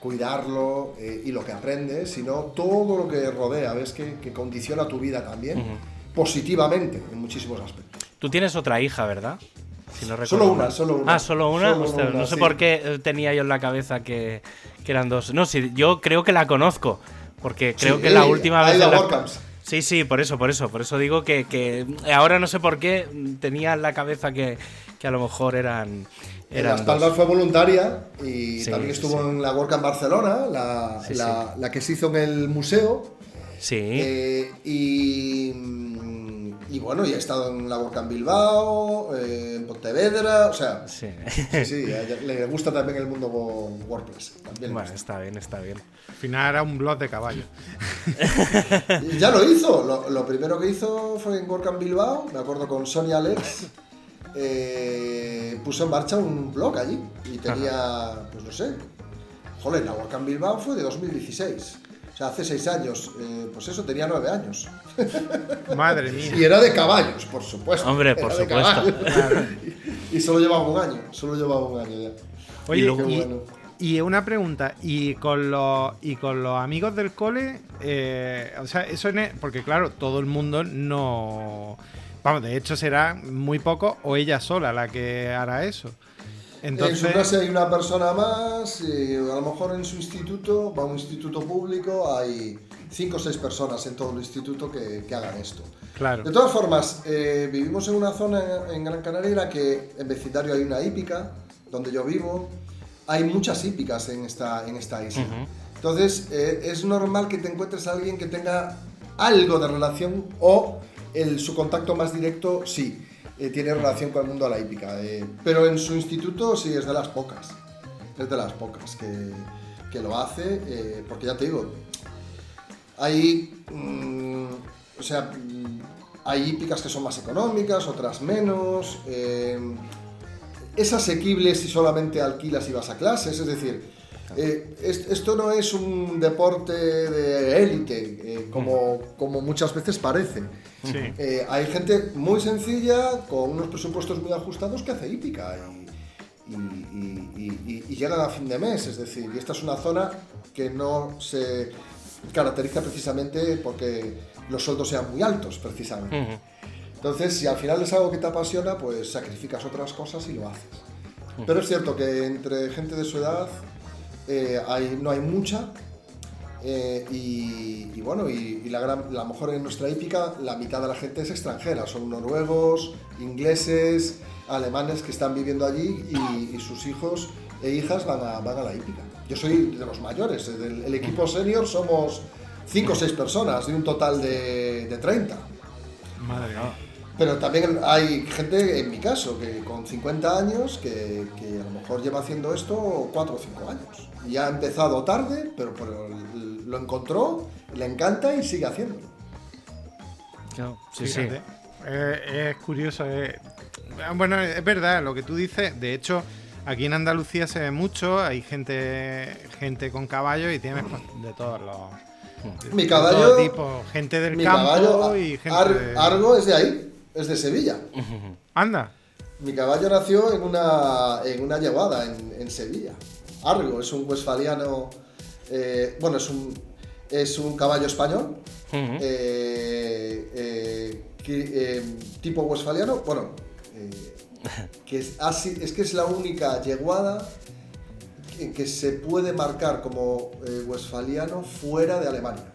cuidarlo y lo que aprendes, sino todo lo que rodea, ves que, condiciona tu vida también positivamente en muchísimos aspectos. Tú tienes otra hija, ¿verdad? Solo una, solo una. Ah, solo una. no sé por qué eh, tenía yo en la cabeza que, eran dos. No, sí, yo creo que la conozco. Porque creo que la última vez. Sí, sí, por eso, por eso. Por eso digo que, ahora no sé por qué tenía en la cabeza que, a lo mejor eran. eran la espalda fue voluntaria y también estuvo en la WordCamp Barcelona, la, la, que se hizo en el museo. Sí. Eh, y y bueno, y ha estado en la Boca en Bilbao, eh, en Pontevedra, o sea, sí, sí, le gusta también el mundo WordPress. bueno, está bien, está bien. Al final era un blog de caballo. ya lo hizo, lo, primero que hizo fue en en Bilbao, me acuerdo con Sonia Alex, eh, puso en marcha un blog allí y tenía, pues no sé, joder, la en Bilbao fue de 2016. O sea, hace seis años, eh, pues eso, tenía nueve años. Madre mía. Y era de caballos, por supuesto. Hombre, por supuesto. y, solo llevaba un año, solo llevaba un año ya. Oye, y, una pregunta, ¿y con los, y con los amigos del cole? Eh, o sea, eso es... Porque claro, todo el mundo no... Vamos, de hecho será muy poco o ella sola la que hará eso. En su clase hay una persona más, y a lo mejor en su instituto, va a un instituto público, hay cinco o seis personas en todo el instituto que, hagan esto. Claro. De todas formas, eh, vivimos en una zona en Gran Canaria en la que en vecindario hay una hípica, donde yo vivo, hay muchas hípicas en esta, en esta isla. Entonces, eh, es normal que te encuentres a alguien que tenga algo de relación o el, su contacto más directo, sí. Eh, tiene relación con el mundo de la hípica. Eh, pero en su instituto sí es de las pocas. Es de las pocas que, que lo hace, eh, porque ya te digo, hay. Mm, o sea, mm, hay hípicas que son más económicas, otras menos. es asequible si solamente alquilas y vas a clases, es decir, eh, esto no es un deporte de élite, eh, como, como, muchas veces parece. Eh, hay gente muy sencilla, con unos presupuestos muy ajustados, que hace hípica y, y, llegan a fin de mes. Es decir, y esta es una zona que no se caracteriza precisamente porque los sueldos sean muy altos, precisamente. Entonces, si al final es algo que te apasiona, pues sacrificas otras cosas y lo haces. Pero es cierto que entre gente de su edad eh, no hay mucha. Eh, y, bueno, y, la, gran, mejor en nuestra hípica, la mitad de la gente es extranjera, son noruegos, ingleses, alemanes que están viviendo allí y, sus hijos e hijas van a, van a la hípica. Yo soy de los mayores, del el equipo senior somos 5 o 6 personas de un total de, de 30. Madre mía. Pero también hay gente, en mi caso, que con 50 años, que, que a lo mejor lleva haciendo esto 4 o 5 años. Y ha empezado tarde, pero, lo encontró, le encanta y sigue haciéndolo. sí, sí. es curioso. bueno, es verdad lo que tú dices. De hecho, aquí en Andalucía se ve mucho. Hay gente, gente con caballos y tienes pues, de todos los. Mi caballo. tipo, gente del campo y gente. Argo es de ahí es de Sevilla. Anda. Mi caballo nació en una, en una llevada en, Sevilla. Argo es un westfaliano. Eh, bueno, es un, es un caballo español. Eh, eh, tipo westfaliano. Bueno, que es, así, es que es la única yeguada que, que se puede marcar como westfaliano fuera de Alemania.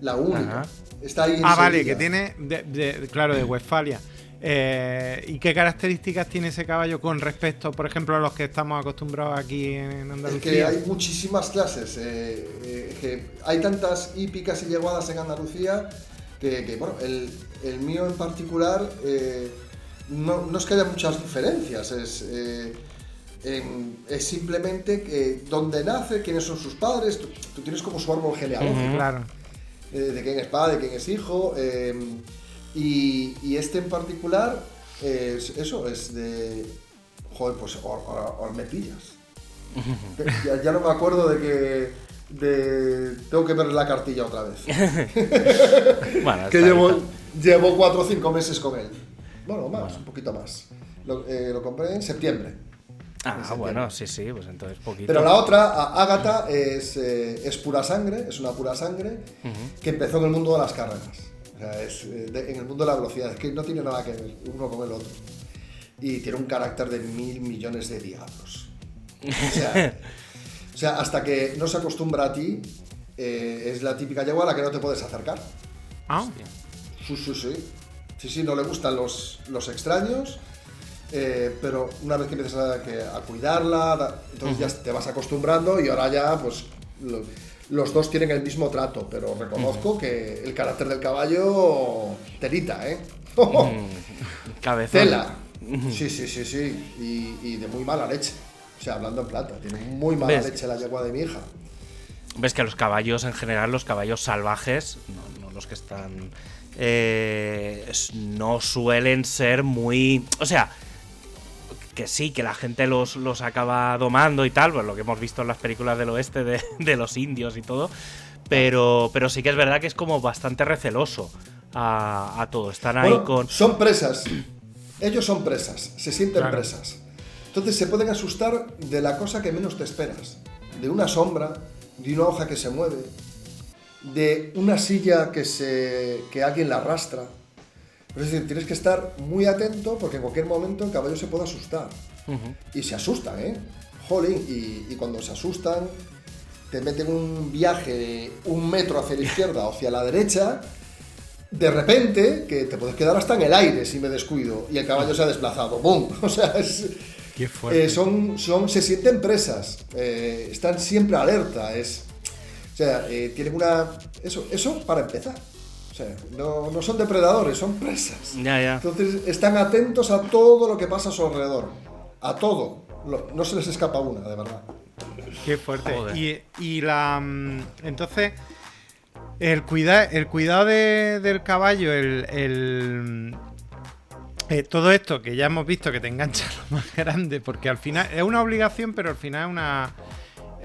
La única. Está ahí ah, vale, que tiene, claro, de Westfalia. Eh, ¿Y qué características tiene ese caballo con respecto, por ejemplo, a los que estamos acostumbrados aquí en Andalucía? Es que hay muchísimas clases. Eh, eh, hay tantas hípicas y yeguadas en Andalucía que, bueno, el, mío en particular no, es que haya muchas diferencias. Es, es simplemente que dónde nace, quiénes son sus padres, tú, tú tienes como su árbol genealógico. Claro. Eh, de quién es padre, de quién es hijo. eh, y, y este en particular, es, eso, es de. Joder, pues pillas. ya, ya no me acuerdo de que. De, tengo que ver la cartilla otra vez. Bueno, que llevo, llevo cuatro o cinco meses con él. Bueno, más, un poquito más. Lo, eh, lo compré en septiembre. Ah, bueno, sí, sí, pues entonces poquito. Pero la otra, Ágata, es, eh, es pura sangre, es una pura sangre que empezó en el mundo de las carreras. O sea, es eh, de- en el mundo de la velocidad. Es que no tiene nada que ver uno con el otro. Y tiene un carácter de mil millones de diablos. O sea, o sea, hasta que no se acostumbra a ti, eh, es la típica yegua a la que no te puedes acercar. Ah, Sí, sí, sí. Sí, sí, no le gustan los, los extraños, eh, pero una vez que empiezas a, que- a cuidarla, da- entonces ya te vas acostumbrando y ahora ya, pues, lo- los dos tienen el mismo trato, pero reconozco que el carácter del caballo, telita, ¿eh? Cabezón. Tela. Sí, sí, sí, sí. Y, y de muy mala leche. O sea, hablando en plata, tiene muy mala ¿Ves? leche la yegua de mi hija. Ves que los caballos en general, los caballos salvajes, no, no los que están. eh, no suelen ser muy. O sea, que sí, que la gente los, los acaba domando y tal, pues lo que hemos visto en las películas del oeste de, de los indios y todo. Pero, pero sí que es verdad que es como bastante receloso a, a todo. Están ahí Bueno, con. Son presas. Ellos son presas, se sienten Claro. presas. Entonces se pueden asustar de la cosa que menos te esperas. De una sombra, de una hoja que se mueve, de una silla que, se, que alguien la arrastra. Es decir, tienes que estar muy atento porque en cualquier momento el caballo se puede asustar. Y se asustan, ¿eh? Jolín, y, y cuando se asustan, te meten un viaje de un metro hacia la izquierda o hacia la derecha, de repente, que te puedes quedar hasta en el aire si me descuido, y el caballo se ha desplazado. ¡Bum! O sea, es, qué eh, son, son, se sienten presas, eh, están siempre alerta, es, o sea, eh, tienen una... Eso, eso para empezar. Sea, no, no son depredadores, son presas. Ya, ya. Entonces están atentos a todo lo que pasa a su alrededor. A todo. No se les escapa una, de verdad. Qué fuerte. Joder. Y, y la. mm, Entonces, el, cuida, el cuidado de- del caballo, el. el, mm, eh, todo esto que ya hemos visto que te engancha lo más grande, porque al final es una obligación, pero al final es una.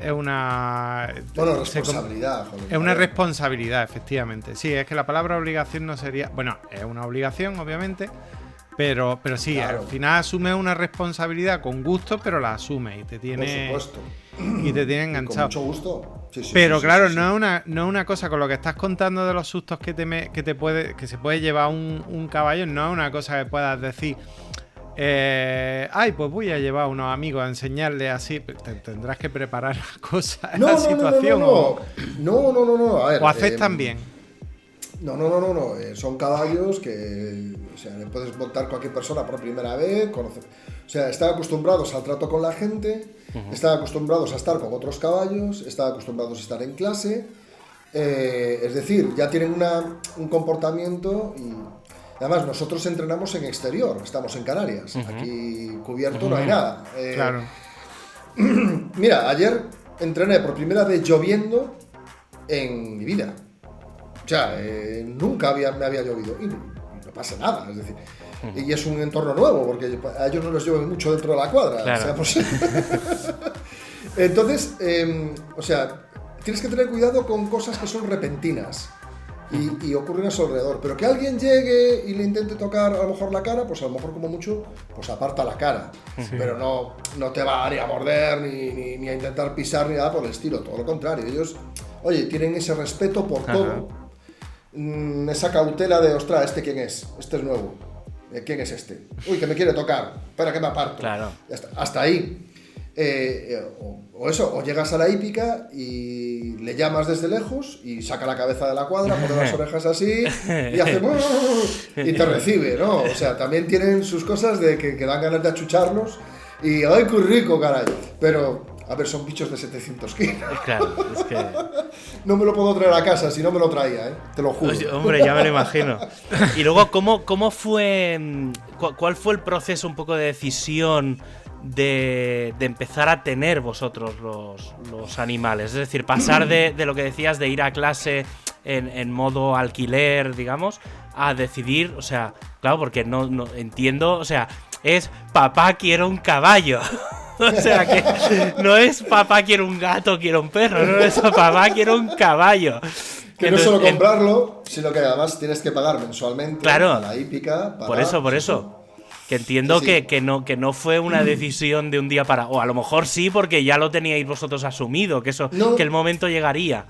Es una. Bueno, responsabilidad. joder. Es una responsabilidad, efectivamente. Sí, es que la palabra obligación no sería. Bueno, es una obligación, obviamente. Pero, pero sí, Claro. al final asume una responsabilidad con gusto, pero la asume y te Por tiene. supuesto. Y te tiene Y Con enganchado. mucho gusto. Sí, sí, Pero sí, claro, no, es una, no es una cosa con lo que estás contando de los sustos que te, me- que te puede, que se puede llevar un, un caballo, no es una cosa que puedas decir. Eh, ay, pues voy a llevar a unos amigos a enseñarle así. Te- tendrás que preparar la cosa, No, la no, no, no, situación. no, no, no, no, no, a ver. o haces eh, también. No, no, no, no, no. eh, son caballos que, o sea, le puedes montar cualquier persona por primera vez, conocer, o sea, están acostumbrados al trato con la gente, están acostumbrados a estar con otros caballos, están acostumbrados a estar en clase, eh, es decir, ya tienen una- un comportamiento y además nosotros entrenamos en exterior, estamos en Canarias, aquí cubierto no hay nada. eh, Claro. Mira, ayer entrené por primera vez lloviendo en mi vida. O sea, eh, nunca había, me había llovido. Y no, pasa nada, es decir. Y es un entorno nuevo, porque a ellos no les llueve mucho dentro de la cuadra. Claro. O sea, pues- Entonces, eh, o sea, tienes que tener cuidado con cosas que son repentinas y, y ocurren a su alrededor. Pero que alguien llegue y le intente tocar a lo mejor la cara, pues a lo mejor como mucho, pues aparta la cara. Pero no, no te va ni a morder, ni, ni- ni a intentar pisar, ni nada por el estilo. Todo lo contrario. Ellos, oye, tienen ese respeto por Ajá. todo. Mm, esa cautela de, ostras, ¿este quién es? Este es nuevo. Eh, ¿Quién es este? Uy, que me quiere tocar. Espera que me aparto. Claro. Hasta ahí. Eh, eh, o, eso, o llegas a la hípica y le llamas desde lejos y saca la cabeza de la cuadra, pone las orejas así y hace y te recibe, ¿no? O sea, también tienen sus cosas de que, que dan ganas de achucharlos y ¡ay, qué rico, caray! Pero, a ver, son bichos de 700 kilos. Claro, es que. No me lo puedo traer a casa si no me lo traía, ¿eh? Te lo juro. Oye, hombre, ya me lo imagino. Y luego, ¿cómo, cómo fue. mm, cu- ¿Cuál fue el proceso un poco de decisión de, empezar a tener vosotros los, animales. Es decir, pasar de, lo que decías de ir a clase en, modo alquiler, digamos, a decidir, o sea, claro, porque no, no entiendo, o sea, es papá quiero un caballo. o sea que no es papá quiero un gato, quiero un perro, no es papá quiero un caballo. Que no solo comprarlo, sino que además tienes que pagar mensualmente claro, a la hípica. por eso, por eso. Que entiendo Que, no, que no fue una decisión de un día para. O a lo mejor sí, porque ya lo teníais vosotros asumido, que eso, que el momento llegaría.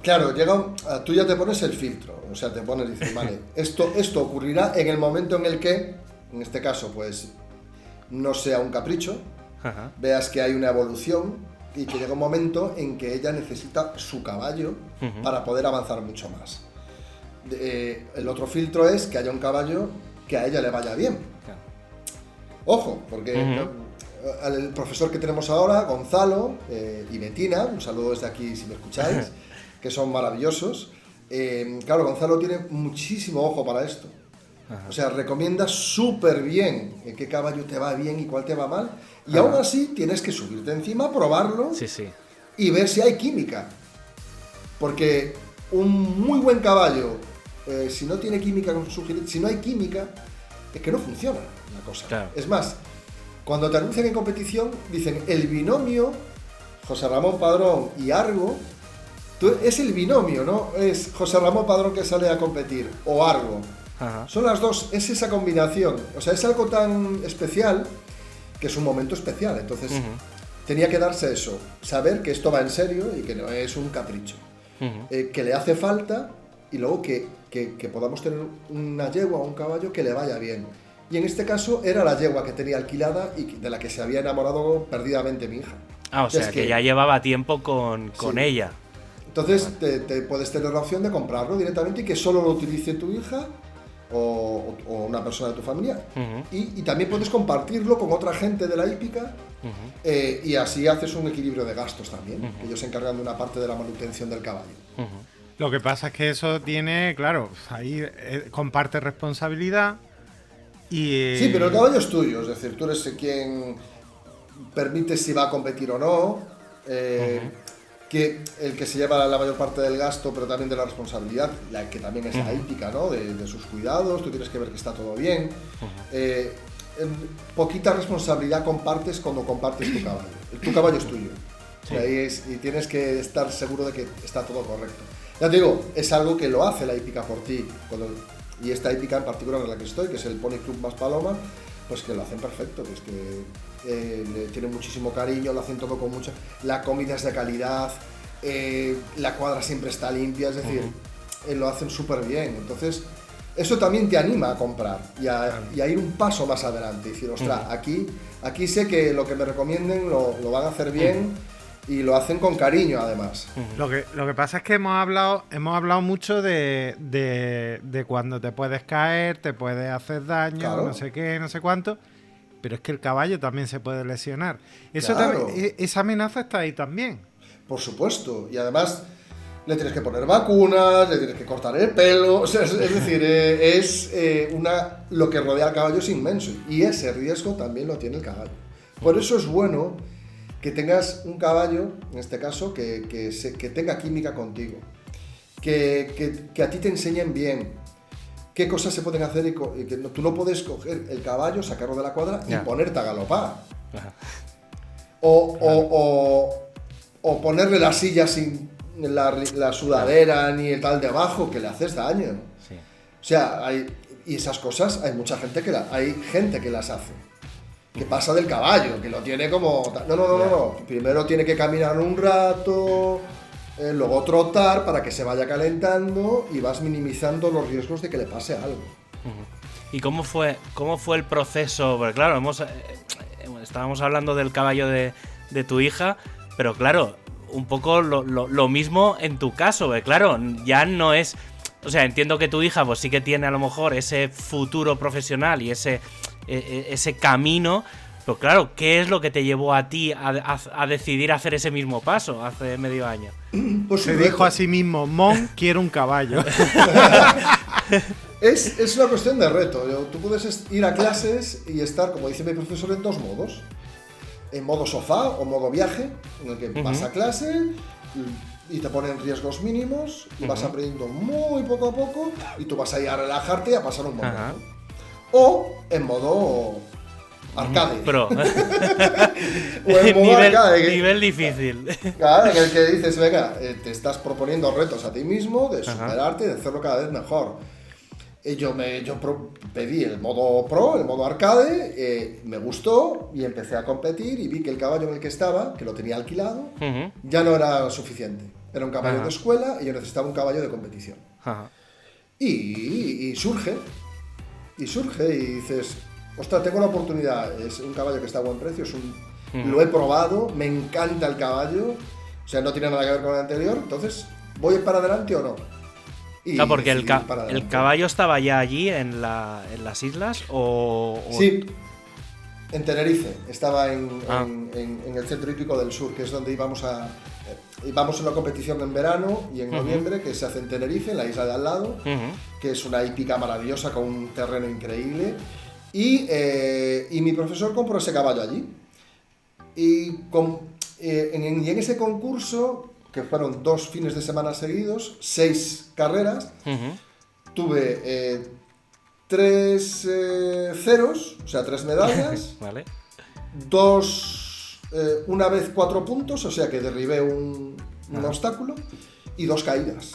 Claro, llega tú ya te pones el filtro. O sea, te pones, dices, vale, esto, esto ocurrirá en el momento en el que, en este caso, pues, no sea un capricho, veas que hay una evolución y que llega un momento en que ella necesita su caballo para poder avanzar mucho más. Eh, el otro filtro es que haya un caballo que a ella le vaya bien. Ojo, porque el profesor que tenemos ahora, Gonzalo eh, y Betina, un saludo desde aquí si me escucháis, que son maravillosos. Eh, claro, Gonzalo tiene muchísimo ojo para esto. O sea, recomienda súper bien qué caballo te va bien y cuál te va mal. Y aún así tienes que subirte encima, probarlo y ver si hay química. Porque un muy buen caballo, eh, si no tiene química con su si no hay química, es que no funciona Es más, cuando te anuncian en competición, dicen el binomio José Ramón Padrón y Argo, es el binomio, ¿no? Es José Ramón Padrón que sale a competir o Argo. Son las dos, es esa combinación. O sea, es algo tan especial que es un momento especial. Entonces, tenía que darse eso, saber que esto va en serio y que no es un capricho. Eh, que le hace falta y luego que, podamos tener una yegua o un caballo que le vaya bien. Y en este caso era la yegua que tenía alquilada y de la que se había enamorado perdidamente mi hija. Ah, o sea, que, ya llevaba tiempo con, ella. Entonces te, puedes tener la opción de comprarlo directamente y que solo lo utilice tu hija o, una persona de tu familia. y, también puedes compartirlo con otra gente de la hípica eh, y así haces un equilibrio de gastos también. Ellos se encargan de una parte de la manutención del caballo. Lo que pasa es que eso tiene, claro, ahí eh, comparte responsabilidad y... Sí, pero el caballo es tuyo, es decir, tú eres quien permite si va a competir o no. Eh, que el que se lleva la mayor parte del gasto, pero también de la responsabilidad, la que también es la ética, ¿no? De, sus cuidados, tú tienes que ver que está todo bien. Eh, poquita responsabilidad compartes cuando compartes tu caballo. Tu caballo es tuyo. y tienes que estar seguro de que está todo correcto. Ya te digo, es algo que lo hace la hípica por ti. Y esta hípica en particular en la que estoy, que es el Pony Club Más Paloma, pues que lo hacen perfecto, que es que eh, le tienen muchísimo cariño, lo hacen todo con mucha... La comida es de calidad, eh, la cuadra siempre está limpia, es decir, eh, lo hacen súper bien. Entonces, eso también te anima a comprar y a, ir un paso más adelante. Y decir, ostras, aquí, aquí sé que lo que me recomienden lo, van a hacer bien y lo hacen con cariño además. Lo que, lo que pasa es que hemos hablado, hemos hablado mucho de, de, cuando te puedes caer, te puedes hacer daño, no sé qué, no sé cuánto. Pero es que el caballo también se puede lesionar. Eso e, esa amenaza está ahí también. Por supuesto. Y además le tienes que poner vacunas, le tienes que cortar el pelo. es, decir, eh, es eh, una, lo que rodea al caballo es inmenso. Y ese riesgo también lo tiene el caballo. Por eso es bueno que tengas un caballo, en este caso, que, que, tenga química contigo, que, a ti te enseñen bien qué cosas se pueden hacer y, que tú no puedes coger el caballo, sacarlo de la cuadra y ponerte a galopar. O, o, ponerle la silla sin la, sudadera ni el tal de abajo, que le haces daño. O sea, hay, y esas cosas hay mucha gente que hay gente que las hace que pasa del caballo, que lo tiene como... No, no, no, no, Primero tiene que caminar un rato, eh, luego trotar para que se vaya calentando y vas minimizando los riesgos de que le pase algo. ¿Y cómo fue, cómo fue el proceso? Porque claro, hemos, eh, eh, estábamos hablando del caballo de, tu hija, pero claro, un poco lo, mismo en tu caso, claro, ya no es... O sea, entiendo que tu hija pues sí que tiene a lo mejor ese futuro profesional y ese ese camino. Pero claro, ¿qué es lo que te llevó a ti a, decidir hacer ese mismo paso hace medio año? Pues Se dijo a sí mismo, Mon quiere un caballo. es, es, una cuestión de reto. Tú puedes ir a clases y estar, como dice mi profesor, en dos modos. en modo sofá o modo viaje, en el que vas a clase y te ponen riesgos mínimos y vas aprendiendo muy poco a poco y tú vas a ir a relajarte y a pasar un momento. O en modo arcade. Pro. o en modo nivel, arcade. nivel difícil. Claro, en el que dices, venga, eh, te estás proponiendo retos a ti mismo de superarte, de hacerlo cada vez mejor. Y yo, me, yo pedí el modo pro, el modo arcade, eh, me gustó y empecé a competir y vi que el caballo en el que estaba, que lo tenía alquilado, ya no era suficiente. Era un caballo Ajá. de escuela y yo necesitaba un caballo de competición. Ajá. Y, y surge, y surge y dices, ostras, tengo la oportunidad, es un caballo que está a buen precio, es un, lo he probado, me encanta el caballo, o sea, no tiene nada que ver con el anterior, entonces, ¿voy para adelante o no? Y Ah, porque el, ca- el caballo estaba ya allí en, la, en las islas o... o- Sí, en Tenerife, estaba en, Ah. en- en- en el centro hípico del sur, que es donde íbamos a... íbamos a una competición en verano y en noviembre, que se hace en Tenerife, en la isla de al lado, que es una hípica maravillosa con un terreno increíble. Y, eh, y mi profesor compró ese caballo allí. Y, con- eh, en, y en ese concurso, que fueron dos fines de semana seguidos, seis carreras, tuve eh, tres ceros, o sea, tres medallas, Vale. dos, eh, una vez cuatro puntos, o sea que derribé un, un obstáculo, y dos caídas.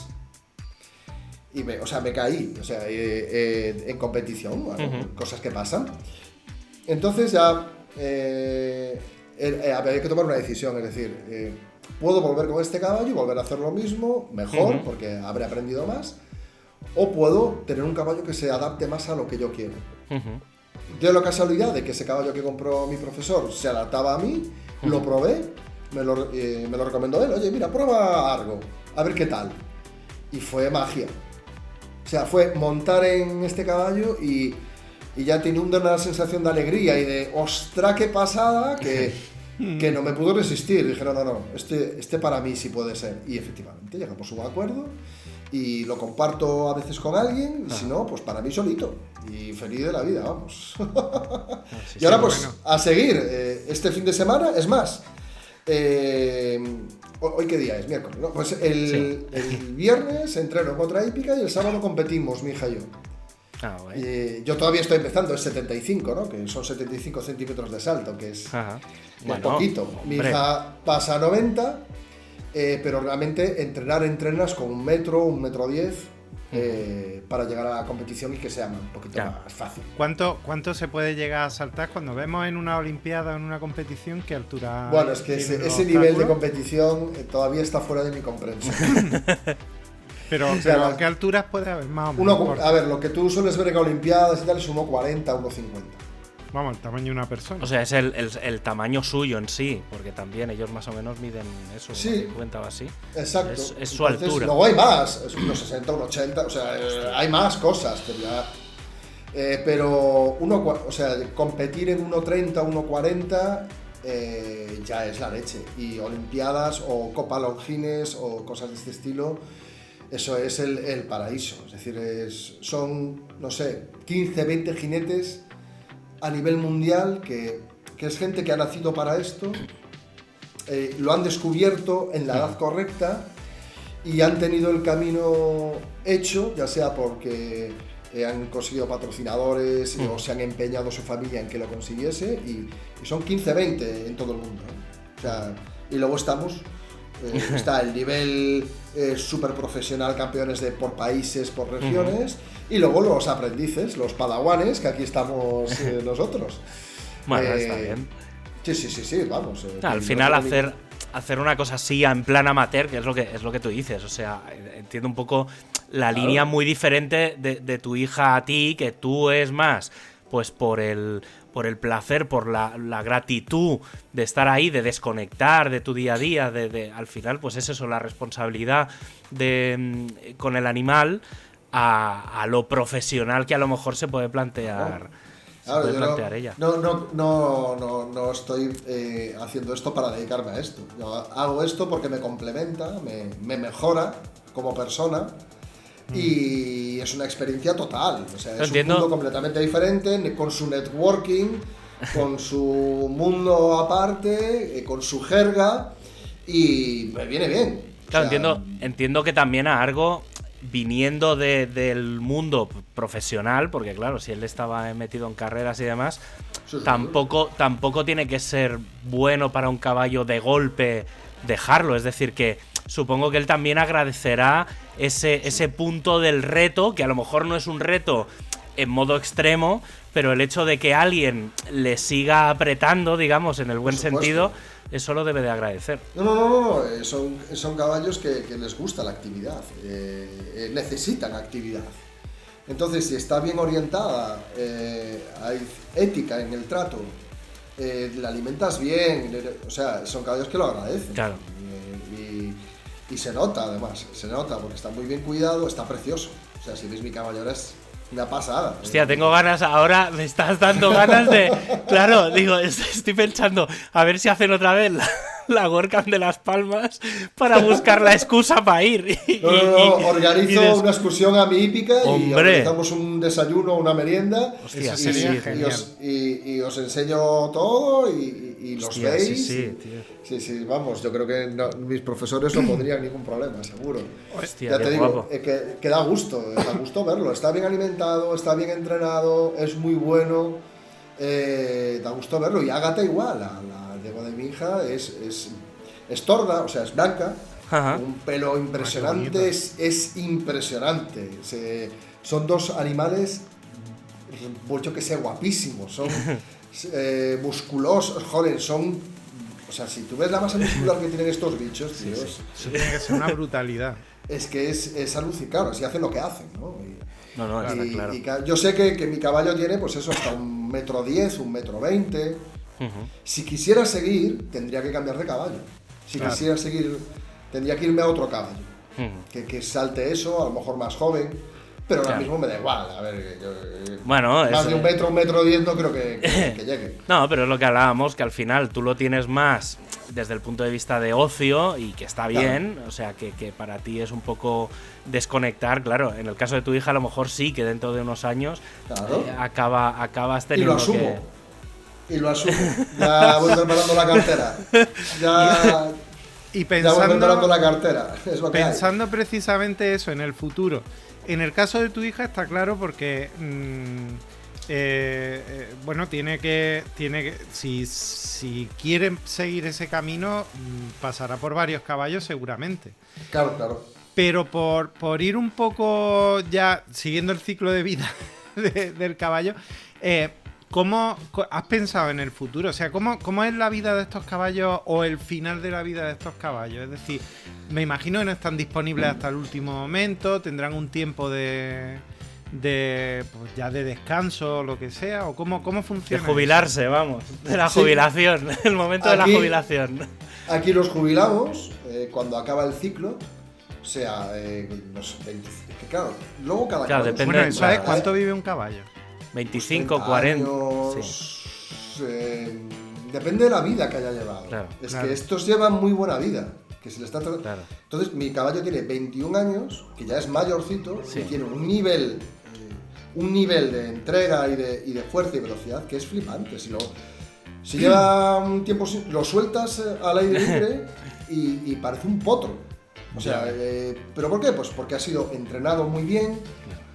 Y me, o sea, me caí, o sea, eh, eh, en competición, bueno, cosas que pasan. Entonces ya había que tomar una decisión, es decir, puedo volver con este caballo y volver a hacer lo mismo, mejor, porque habré aprendido más, o puedo tener un caballo que se adapte más a lo que yo quiero. Ujú. Dio la casualidad de que ese caballo que compró mi profesor se adaptaba a mí, lo probé, me lo, eh, me lo recomendó él, oye, mira, prueba algo, a ver qué tal. Y fue magia. O sea, fue montar en este caballo y, y ya tenía una sensación de alegría y de, ostra, qué pasada, que, que no me pudo resistir. Dije, no, no, no, este, este para mí sí puede ser. Y efectivamente, llegamos a un acuerdo y lo comparto a veces con alguien, y si no, pues para mí solito. Y feliz de la vida, vamos. Sí, y ahora pues bueno. a seguir eh, este fin de semana, es más, eh, ho- hoy qué día es, miércoles, ¿no? Pues el, Sí. el viernes entreno contra hípica y el sábado competimos, mi hija y yo. Ah. Eh, yo todavía estoy empezando, es 75, ¿no? Que son 75 centímetros de salto, que es Ajá. Bueno, poquito. Mi hija pasa a 90, eh, pero realmente entrenar entrenas con un metro, un metro diez, eh, para llegar a la competición y que sea un poquito Claro. más fácil. ¿Cuánto, ¿Cuánto se puede llegar a saltar cuando vemos en una olimpiada o en una competición qué altura? Bueno, es que ese, nivel de competición eh, todavía está fuera de mi comprensión. Pero, sea, pero la- ¿qué alturas puede haber más o menos? Uno, a ver, lo que tú sueles ver en Olimpiadas y tal es 1,40, 1,50. Vamos, el tamaño de una persona. O sea, es el, el- el tamaño suyo en sí, porque también ellos más o menos miden eso, Sí. 50 o así. Exacto. Es- es su altura. Luego hay más, es unos 60, unos 80, o sea, eh, hay más cosas que ya. Eh, pero uno, o sea, competir en 1.30, 1.40 eh, ya es la leche. Y Olimpiadas o Copa Longines o cosas de este estilo, eso es el, el paraíso. Es decir, es- son, no sé, 15, 20 jinetes a nivel mundial que, que es gente que ha nacido para esto eh, lo han descubierto en la edad correcta y han tenido el camino hecho, ya sea porque eh, han conseguido patrocinadores o se han empeñado su familia en que lo consiguiese y, y son 15-20 en todo el mundo. ¿eh? O sea, y luego estamos, eh, está el nivel súper profesional, campeones de por países, por regiones, y luego los aprendices, los padawanes, que aquí estamos eh, nosotros. Bueno, Eh, está bien. Sí, sí, sí, sí, vamos. eh, Al final no hacer, hacer una cosa así en plan amateur, que es lo que, es lo que tú dices. O sea, entiendo un poco la Claro. línea muy diferente de, de tu hija a ti, que tú es más, pues por el, por el placer, por la, la gratitud de estar ahí, de desconectar de tu día a día, de, de- al final, pues es eso, la responsabilidad de, mm, con el animal a, a lo profesional que a lo mejor se puede plantear. se Claro, puede yo no- ella. No, no, no, no, no estoy eh, haciendo esto para dedicarme a esto. Yo hago esto porque me complementa, me, me mejora como persona y es una experiencia total. O sea, es entiendo. un mundo completamente diferente, con su networking, con su mundo aparte, eh, con su jerga, y me viene bien. Claro, entiendo, entiendo que también a Argo, viniendo del mundo profesional, porque claro, si él estaba metido en carreras y demás, tampoco, tampoco tiene que ser bueno para un caballo de golpe dejarlo. Es decir, que supongo que él también agradecerá ese, ese punto del reto, que a lo mejor no es un reto en modo extremo, pero el hecho de que alguien le siga apretando, digamos, en el buen sentido, eso lo debe de agradecer. No, no, no, no. Eh, son, son caballos que, les gusta la actividad, eh, eh, necesitan actividad. Entonces, si está bien orientada, hay ética en el trato, la alimentas bien, o sea, son caballos que lo agradecen. Claro. Y, y, se nota, además, se nota, porque está muy bien cuidado, está precioso. O sea, si veis mi caballo es una pasada. Hostia, tengo ganas, ahora me estás dando ganas de. Claro, digo, estoy pensando, a ver si hacen otra vez la de las Palmas para buscar la excusa para ir. no, no, no, organizo una excursión a mi hípica y organizamos un desayuno, una merienda. Hostia, sería y, os, y, os, enseño todo y, los veis. Sí, sí, tío. Sí, sí, vamos, yo creo que mis profesores no pondrían ningún problema, seguro. Hostia, ya te digo, que, que, da gusto, da gusto verlo. Está bien alimentado, está bien entrenado, es muy bueno, eh, da gusto verlo. Y Ágata igual, la, la de mi hija es, es, es torda, o sea, es blanca, un pelo impresionante, es, es, impresionante. son dos animales, mucho que sea guapísimos, son eh, musculosos, joder, son o sea, si tú ves la masa muscular que tienen estos bichos, tío. Eso tiene que ser una brutalidad. Es que es, es alucinante, así hacen lo que hacen, ¿no? no, no, está claro. yo sé que, que, mi caballo tiene, pues eso, hasta un metro diez, un metro veinte. Si quisiera seguir, tendría que cambiar de caballo. Si quisiera seguir, tendría que irme a otro caballo. que, que salte eso, a lo mejor más joven pero ahora mismo me da igual. A ver, bueno, más de un metro, un metro diez no creo que, llegue. no, pero es lo que hablábamos, que al final tú lo tienes más desde el punto de vista de ocio y que está bien, o sea, que, para ti es un poco desconectar, claro, en el caso de tu hija a lo mejor sí, que dentro de unos años eh, acaba, acabas teniendo Y lo asumo. Y lo asumo. Ya voy preparando la cartera. Ya... Y pensando, la cartera. pensando precisamente eso en el futuro en el caso de tu hija está claro porque, mm, eh, eh, bueno, tiene que, tiene que, si, si quieren seguir ese camino, mm, pasará por varios caballos seguramente. Claro, claro. Pero por, por ir un poco ya siguiendo el ciclo de vida del caballo, eh, ¿Cómo has pensado en el futuro? O sea, ¿cómo, ¿cómo, es la vida de estos caballos o el final de la vida de estos caballos? Es decir, me imagino que no están disponibles hasta el último momento, tendrán un tiempo de, de pues ya de descanso o lo que sea, o cómo, cómo funciona. De jubilarse, vamos, de la jubilación, el momento de la jubilación. Aquí los jubilamos eh, cuando acaba el ciclo, o sea, eh, que claro, luego cada claro, depende, ¿sabes cuánto vive un caballo? 25, 40. Eh, depende de la vida que haya llevado. es que estos llevan muy buena vida. Que se le está Entonces, mi caballo tiene 21 años, que ya es mayorcito, y tiene un nivel eh, un nivel de entrega y de, y de, fuerza y velocidad que es flipante. Si, lo, si lleva un tiempo, lo sueltas eh, al aire libre y, parece un potro. O sea, ¿pero por qué? Pues porque ha sido entrenado muy bien,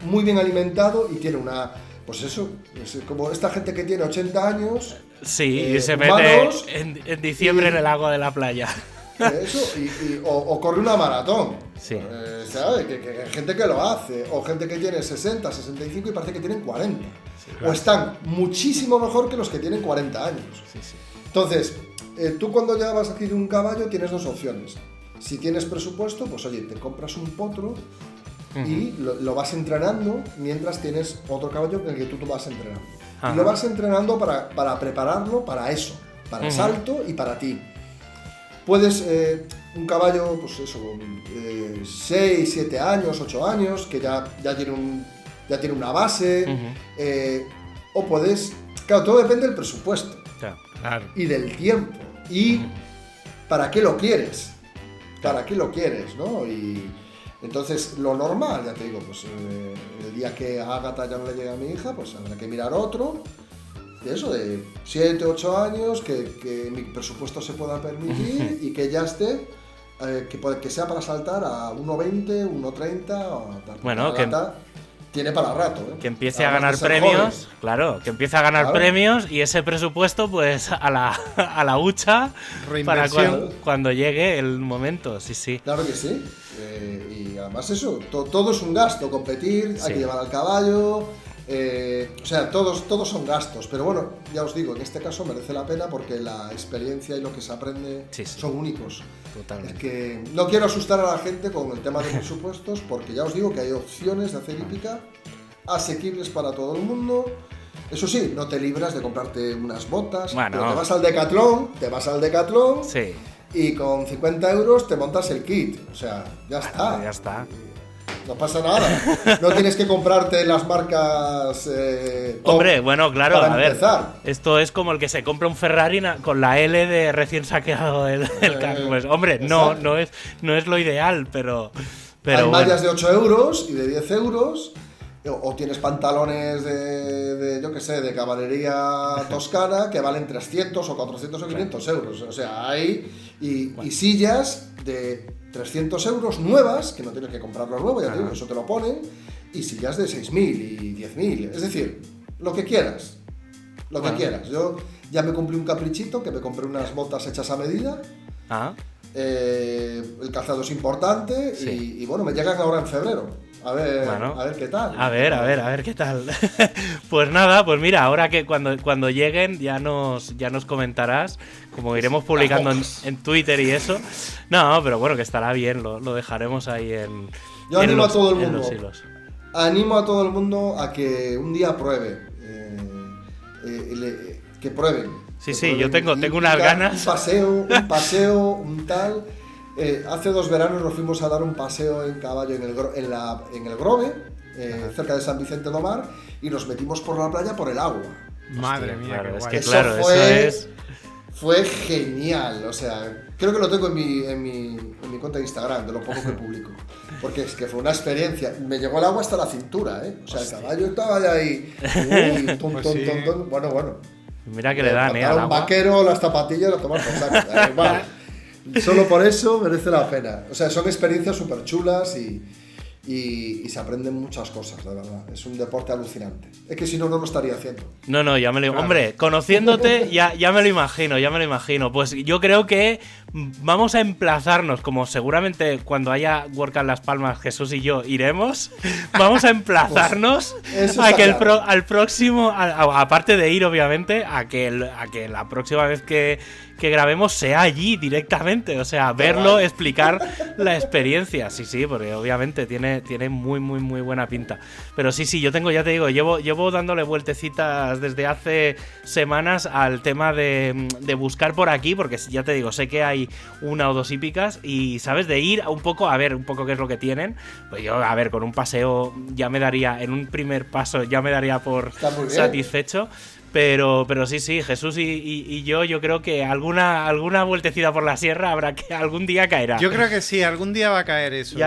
muy bien alimentado y tiene una, pues eso, es como esta gente que tiene 80 años. Sí, y eh, se mete en, diciembre en el agua de la playa. Eso, y, o, corre una maratón. Sí. Eh, ¿Sabes? Que, gente que lo hace. O gente que tiene 60, 65 y parece que tienen 40. O están muchísimo mejor que los que tienen 40 años. Sí, sí. Entonces, eh, tú cuando ya vas a adquirir un caballo tienes dos opciones. Si tienes presupuesto, pues oye, te compras un potro y lo, vas entrenando mientras tienes otro caballo en el que tú, tú vas entrenando. Y lo vas entrenando para, para, prepararlo para eso, para el salto y para ti. Puedes, eh, un caballo, pues eso, 6, 7 años, 8 años, que ya, ya, tiene, un, ya tiene una base, eh, o puedes, claro, todo depende del presupuesto claro. y del tiempo y para qué lo quieres, para qué lo quieres, ¿no? Y, entonces, lo normal, ya te digo, pues eh, el día que a Agatha ya no le llegue a mi hija, pues habrá que mirar otro. eso, de 7, 8 años, que, mi presupuesto se pueda permitir y que ya esté, eh, que, que sea para saltar a 1,20, 1,30, bueno, que, tiene para rato. ¿eh? Que empiece a ganar premios, claro, que empiece a ganar premios y ese presupuesto pues a la, a la hucha para cuando, llegue el momento, sí, sí. Claro que sí. Eh, y además eso, todo es un gasto, competir, hay que llevar al caballo, eh, o sea, todos, todos son gastos, pero bueno, ya os digo, en este caso merece la pena porque la experiencia y lo que se aprende son únicos. Totalmente. Es que no quiero asustar a la gente con el tema de presupuestos porque ya os digo que hay opciones de hacer hípica asequibles para todo el mundo. Eso sí, no te libras de comprarte unas botas. Bueno. te vas al Decathlon, te vas al Decathlon. Sí. Y con 50 euros te montas el kit. O sea, ya está. Ya está. No pasa nada. No tienes que comprarte las marcas. Eh, Hombre, bueno, claro, a ver. Esto es como el que se compra un Ferrari con la L de recién saqueado el, el eh, Pues, hombre, no, no es, no es lo ideal, pero. pero Hay mallas de 8 euros y de 10 euros. O, tienes pantalones de, yo qué sé, de caballería toscana que valen 300 o 400 o 500 euros. O sea, hay. Y sillas de 300 euros nuevas, que no tienes que comprarlo nuevo, ya te digo, eso te lo ponen, y sillas de 6.000 y 10.000. Es decir, lo que quieras. Lo que quieras. Yo ya me cumplí un caprichito, que me compré unas botas hechas a medida. Ah. Eh, el calzado es importante y, bueno, me llegan ahora en febrero. A ver, a ver qué tal. A ver, a ver, a ver qué tal. pues nada, pues mira, ahora que cuando, cuando lleguen ya nos, ya nos comentarás, como iremos publicando en, Twitter y eso. No, pero bueno, que estará bien, lo, dejaremos ahí en. Yo animo a todo el mundo. Animo a todo el mundo a que un día pruebe. Eh, eh, que prueben. Sí, sí, yo tengo, tengo unas ganas. Un paseo, un paseo, un tal. Eh, hace dos veranos nos fuimos a dar un paseo en caballo en el, en la, en el Grove, eh, cerca de San Vicente de Mar, y nos metimos por la playa por el agua. Madre mía, es que claro, eso, fue, es... fue genial. O sea, creo que lo tengo en mi, en mi, en mi cuenta de Instagram, de lo poco que publico. Porque es que fue una experiencia. Me llegó el agua hasta la cintura, ¿eh? O sea, el caballo estaba ahí. Uy, tum, pues tum, tum, bueno, bueno. Mira que le dan, ¿eh? Un vaquero, las zapatillas, lo tomas por saco. Solo por eso merece la pena. O sea, son experiencias súper chulas y, y, se aprenden muchas cosas, de verdad. Es un deporte alucinante. Es que si no, no lo estaría haciendo. No, no, ya me lo... Hombre, conociéndote, ya, ya me lo imagino, ya me lo imagino. Pues yo creo que vamos a emplazarnos, como seguramente cuando haya Work Las Palmas, Jesús y yo iremos, vamos a emplazarnos pues a que el al próximo, aparte de ir obviamente, a que, a que la próxima vez que, que grabemos sea allí directamente, o sea, verlo, explicar la experiencia. Sí, sí, porque obviamente tiene, tiene muy, muy, muy buena pinta. Pero sí, sí, yo tengo, ya te digo, llevo, llevo dándole vueltecitas desde hace semanas al tema de, de buscar por aquí, porque ya te digo, sé que hay una o dos hípicas y, ¿sabes? De ir un poco a ver un poco qué es lo que tienen. Pues yo, a ver, con un paseo ya me daría, en un primer paso ya me daría por satisfecho. Pero, pero sí, sí, Jesús y, yo, yo creo que alguna, alguna vueltecita por la sierra habrá que algún día caerá. Yo creo que sí, algún día va a caer eso.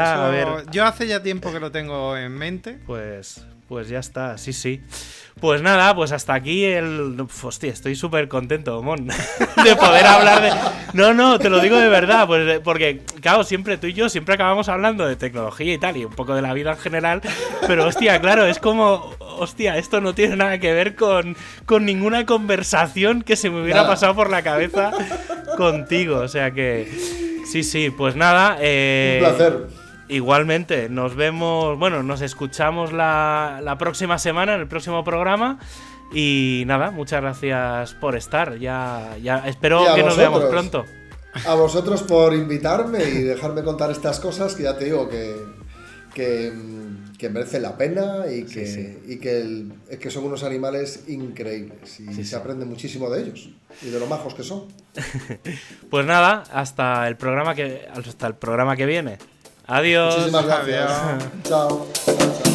Yo hace ya tiempo que lo tengo en mente. Pues, pues ya está, sí, sí. Pues nada, pues hasta aquí el. Hostia, estoy súper contento, Mon, de poder hablar de. No, no, te lo digo de verdad, pues porque, claro, siempre tú y yo siempre acabamos hablando de tecnología y tal, y un poco de la vida en general, pero hostia, claro, es como. Hostia, esto no tiene nada que ver con, con ninguna conversación que se me hubiera pasado por la cabeza contigo, o sea que. Sí, sí, pues nada. Eh, un placer. Igualmente, nos vemos, bueno, nos escuchamos la, la próxima semana en el próximo programa. Y nada, muchas gracias por estar. Ya, ya espero que nos veamos pronto. A vosotros por invitarme y dejarme contar estas cosas que ya te digo que, que, que merecen la pena y que, Y que, es que son unos animales increíbles y se aprende muchísimo de ellos y de lo majos que son. pues nada, hasta el programa que hasta el programa que viene. Adiós. Muchísimas gracias. Adiós. Chao.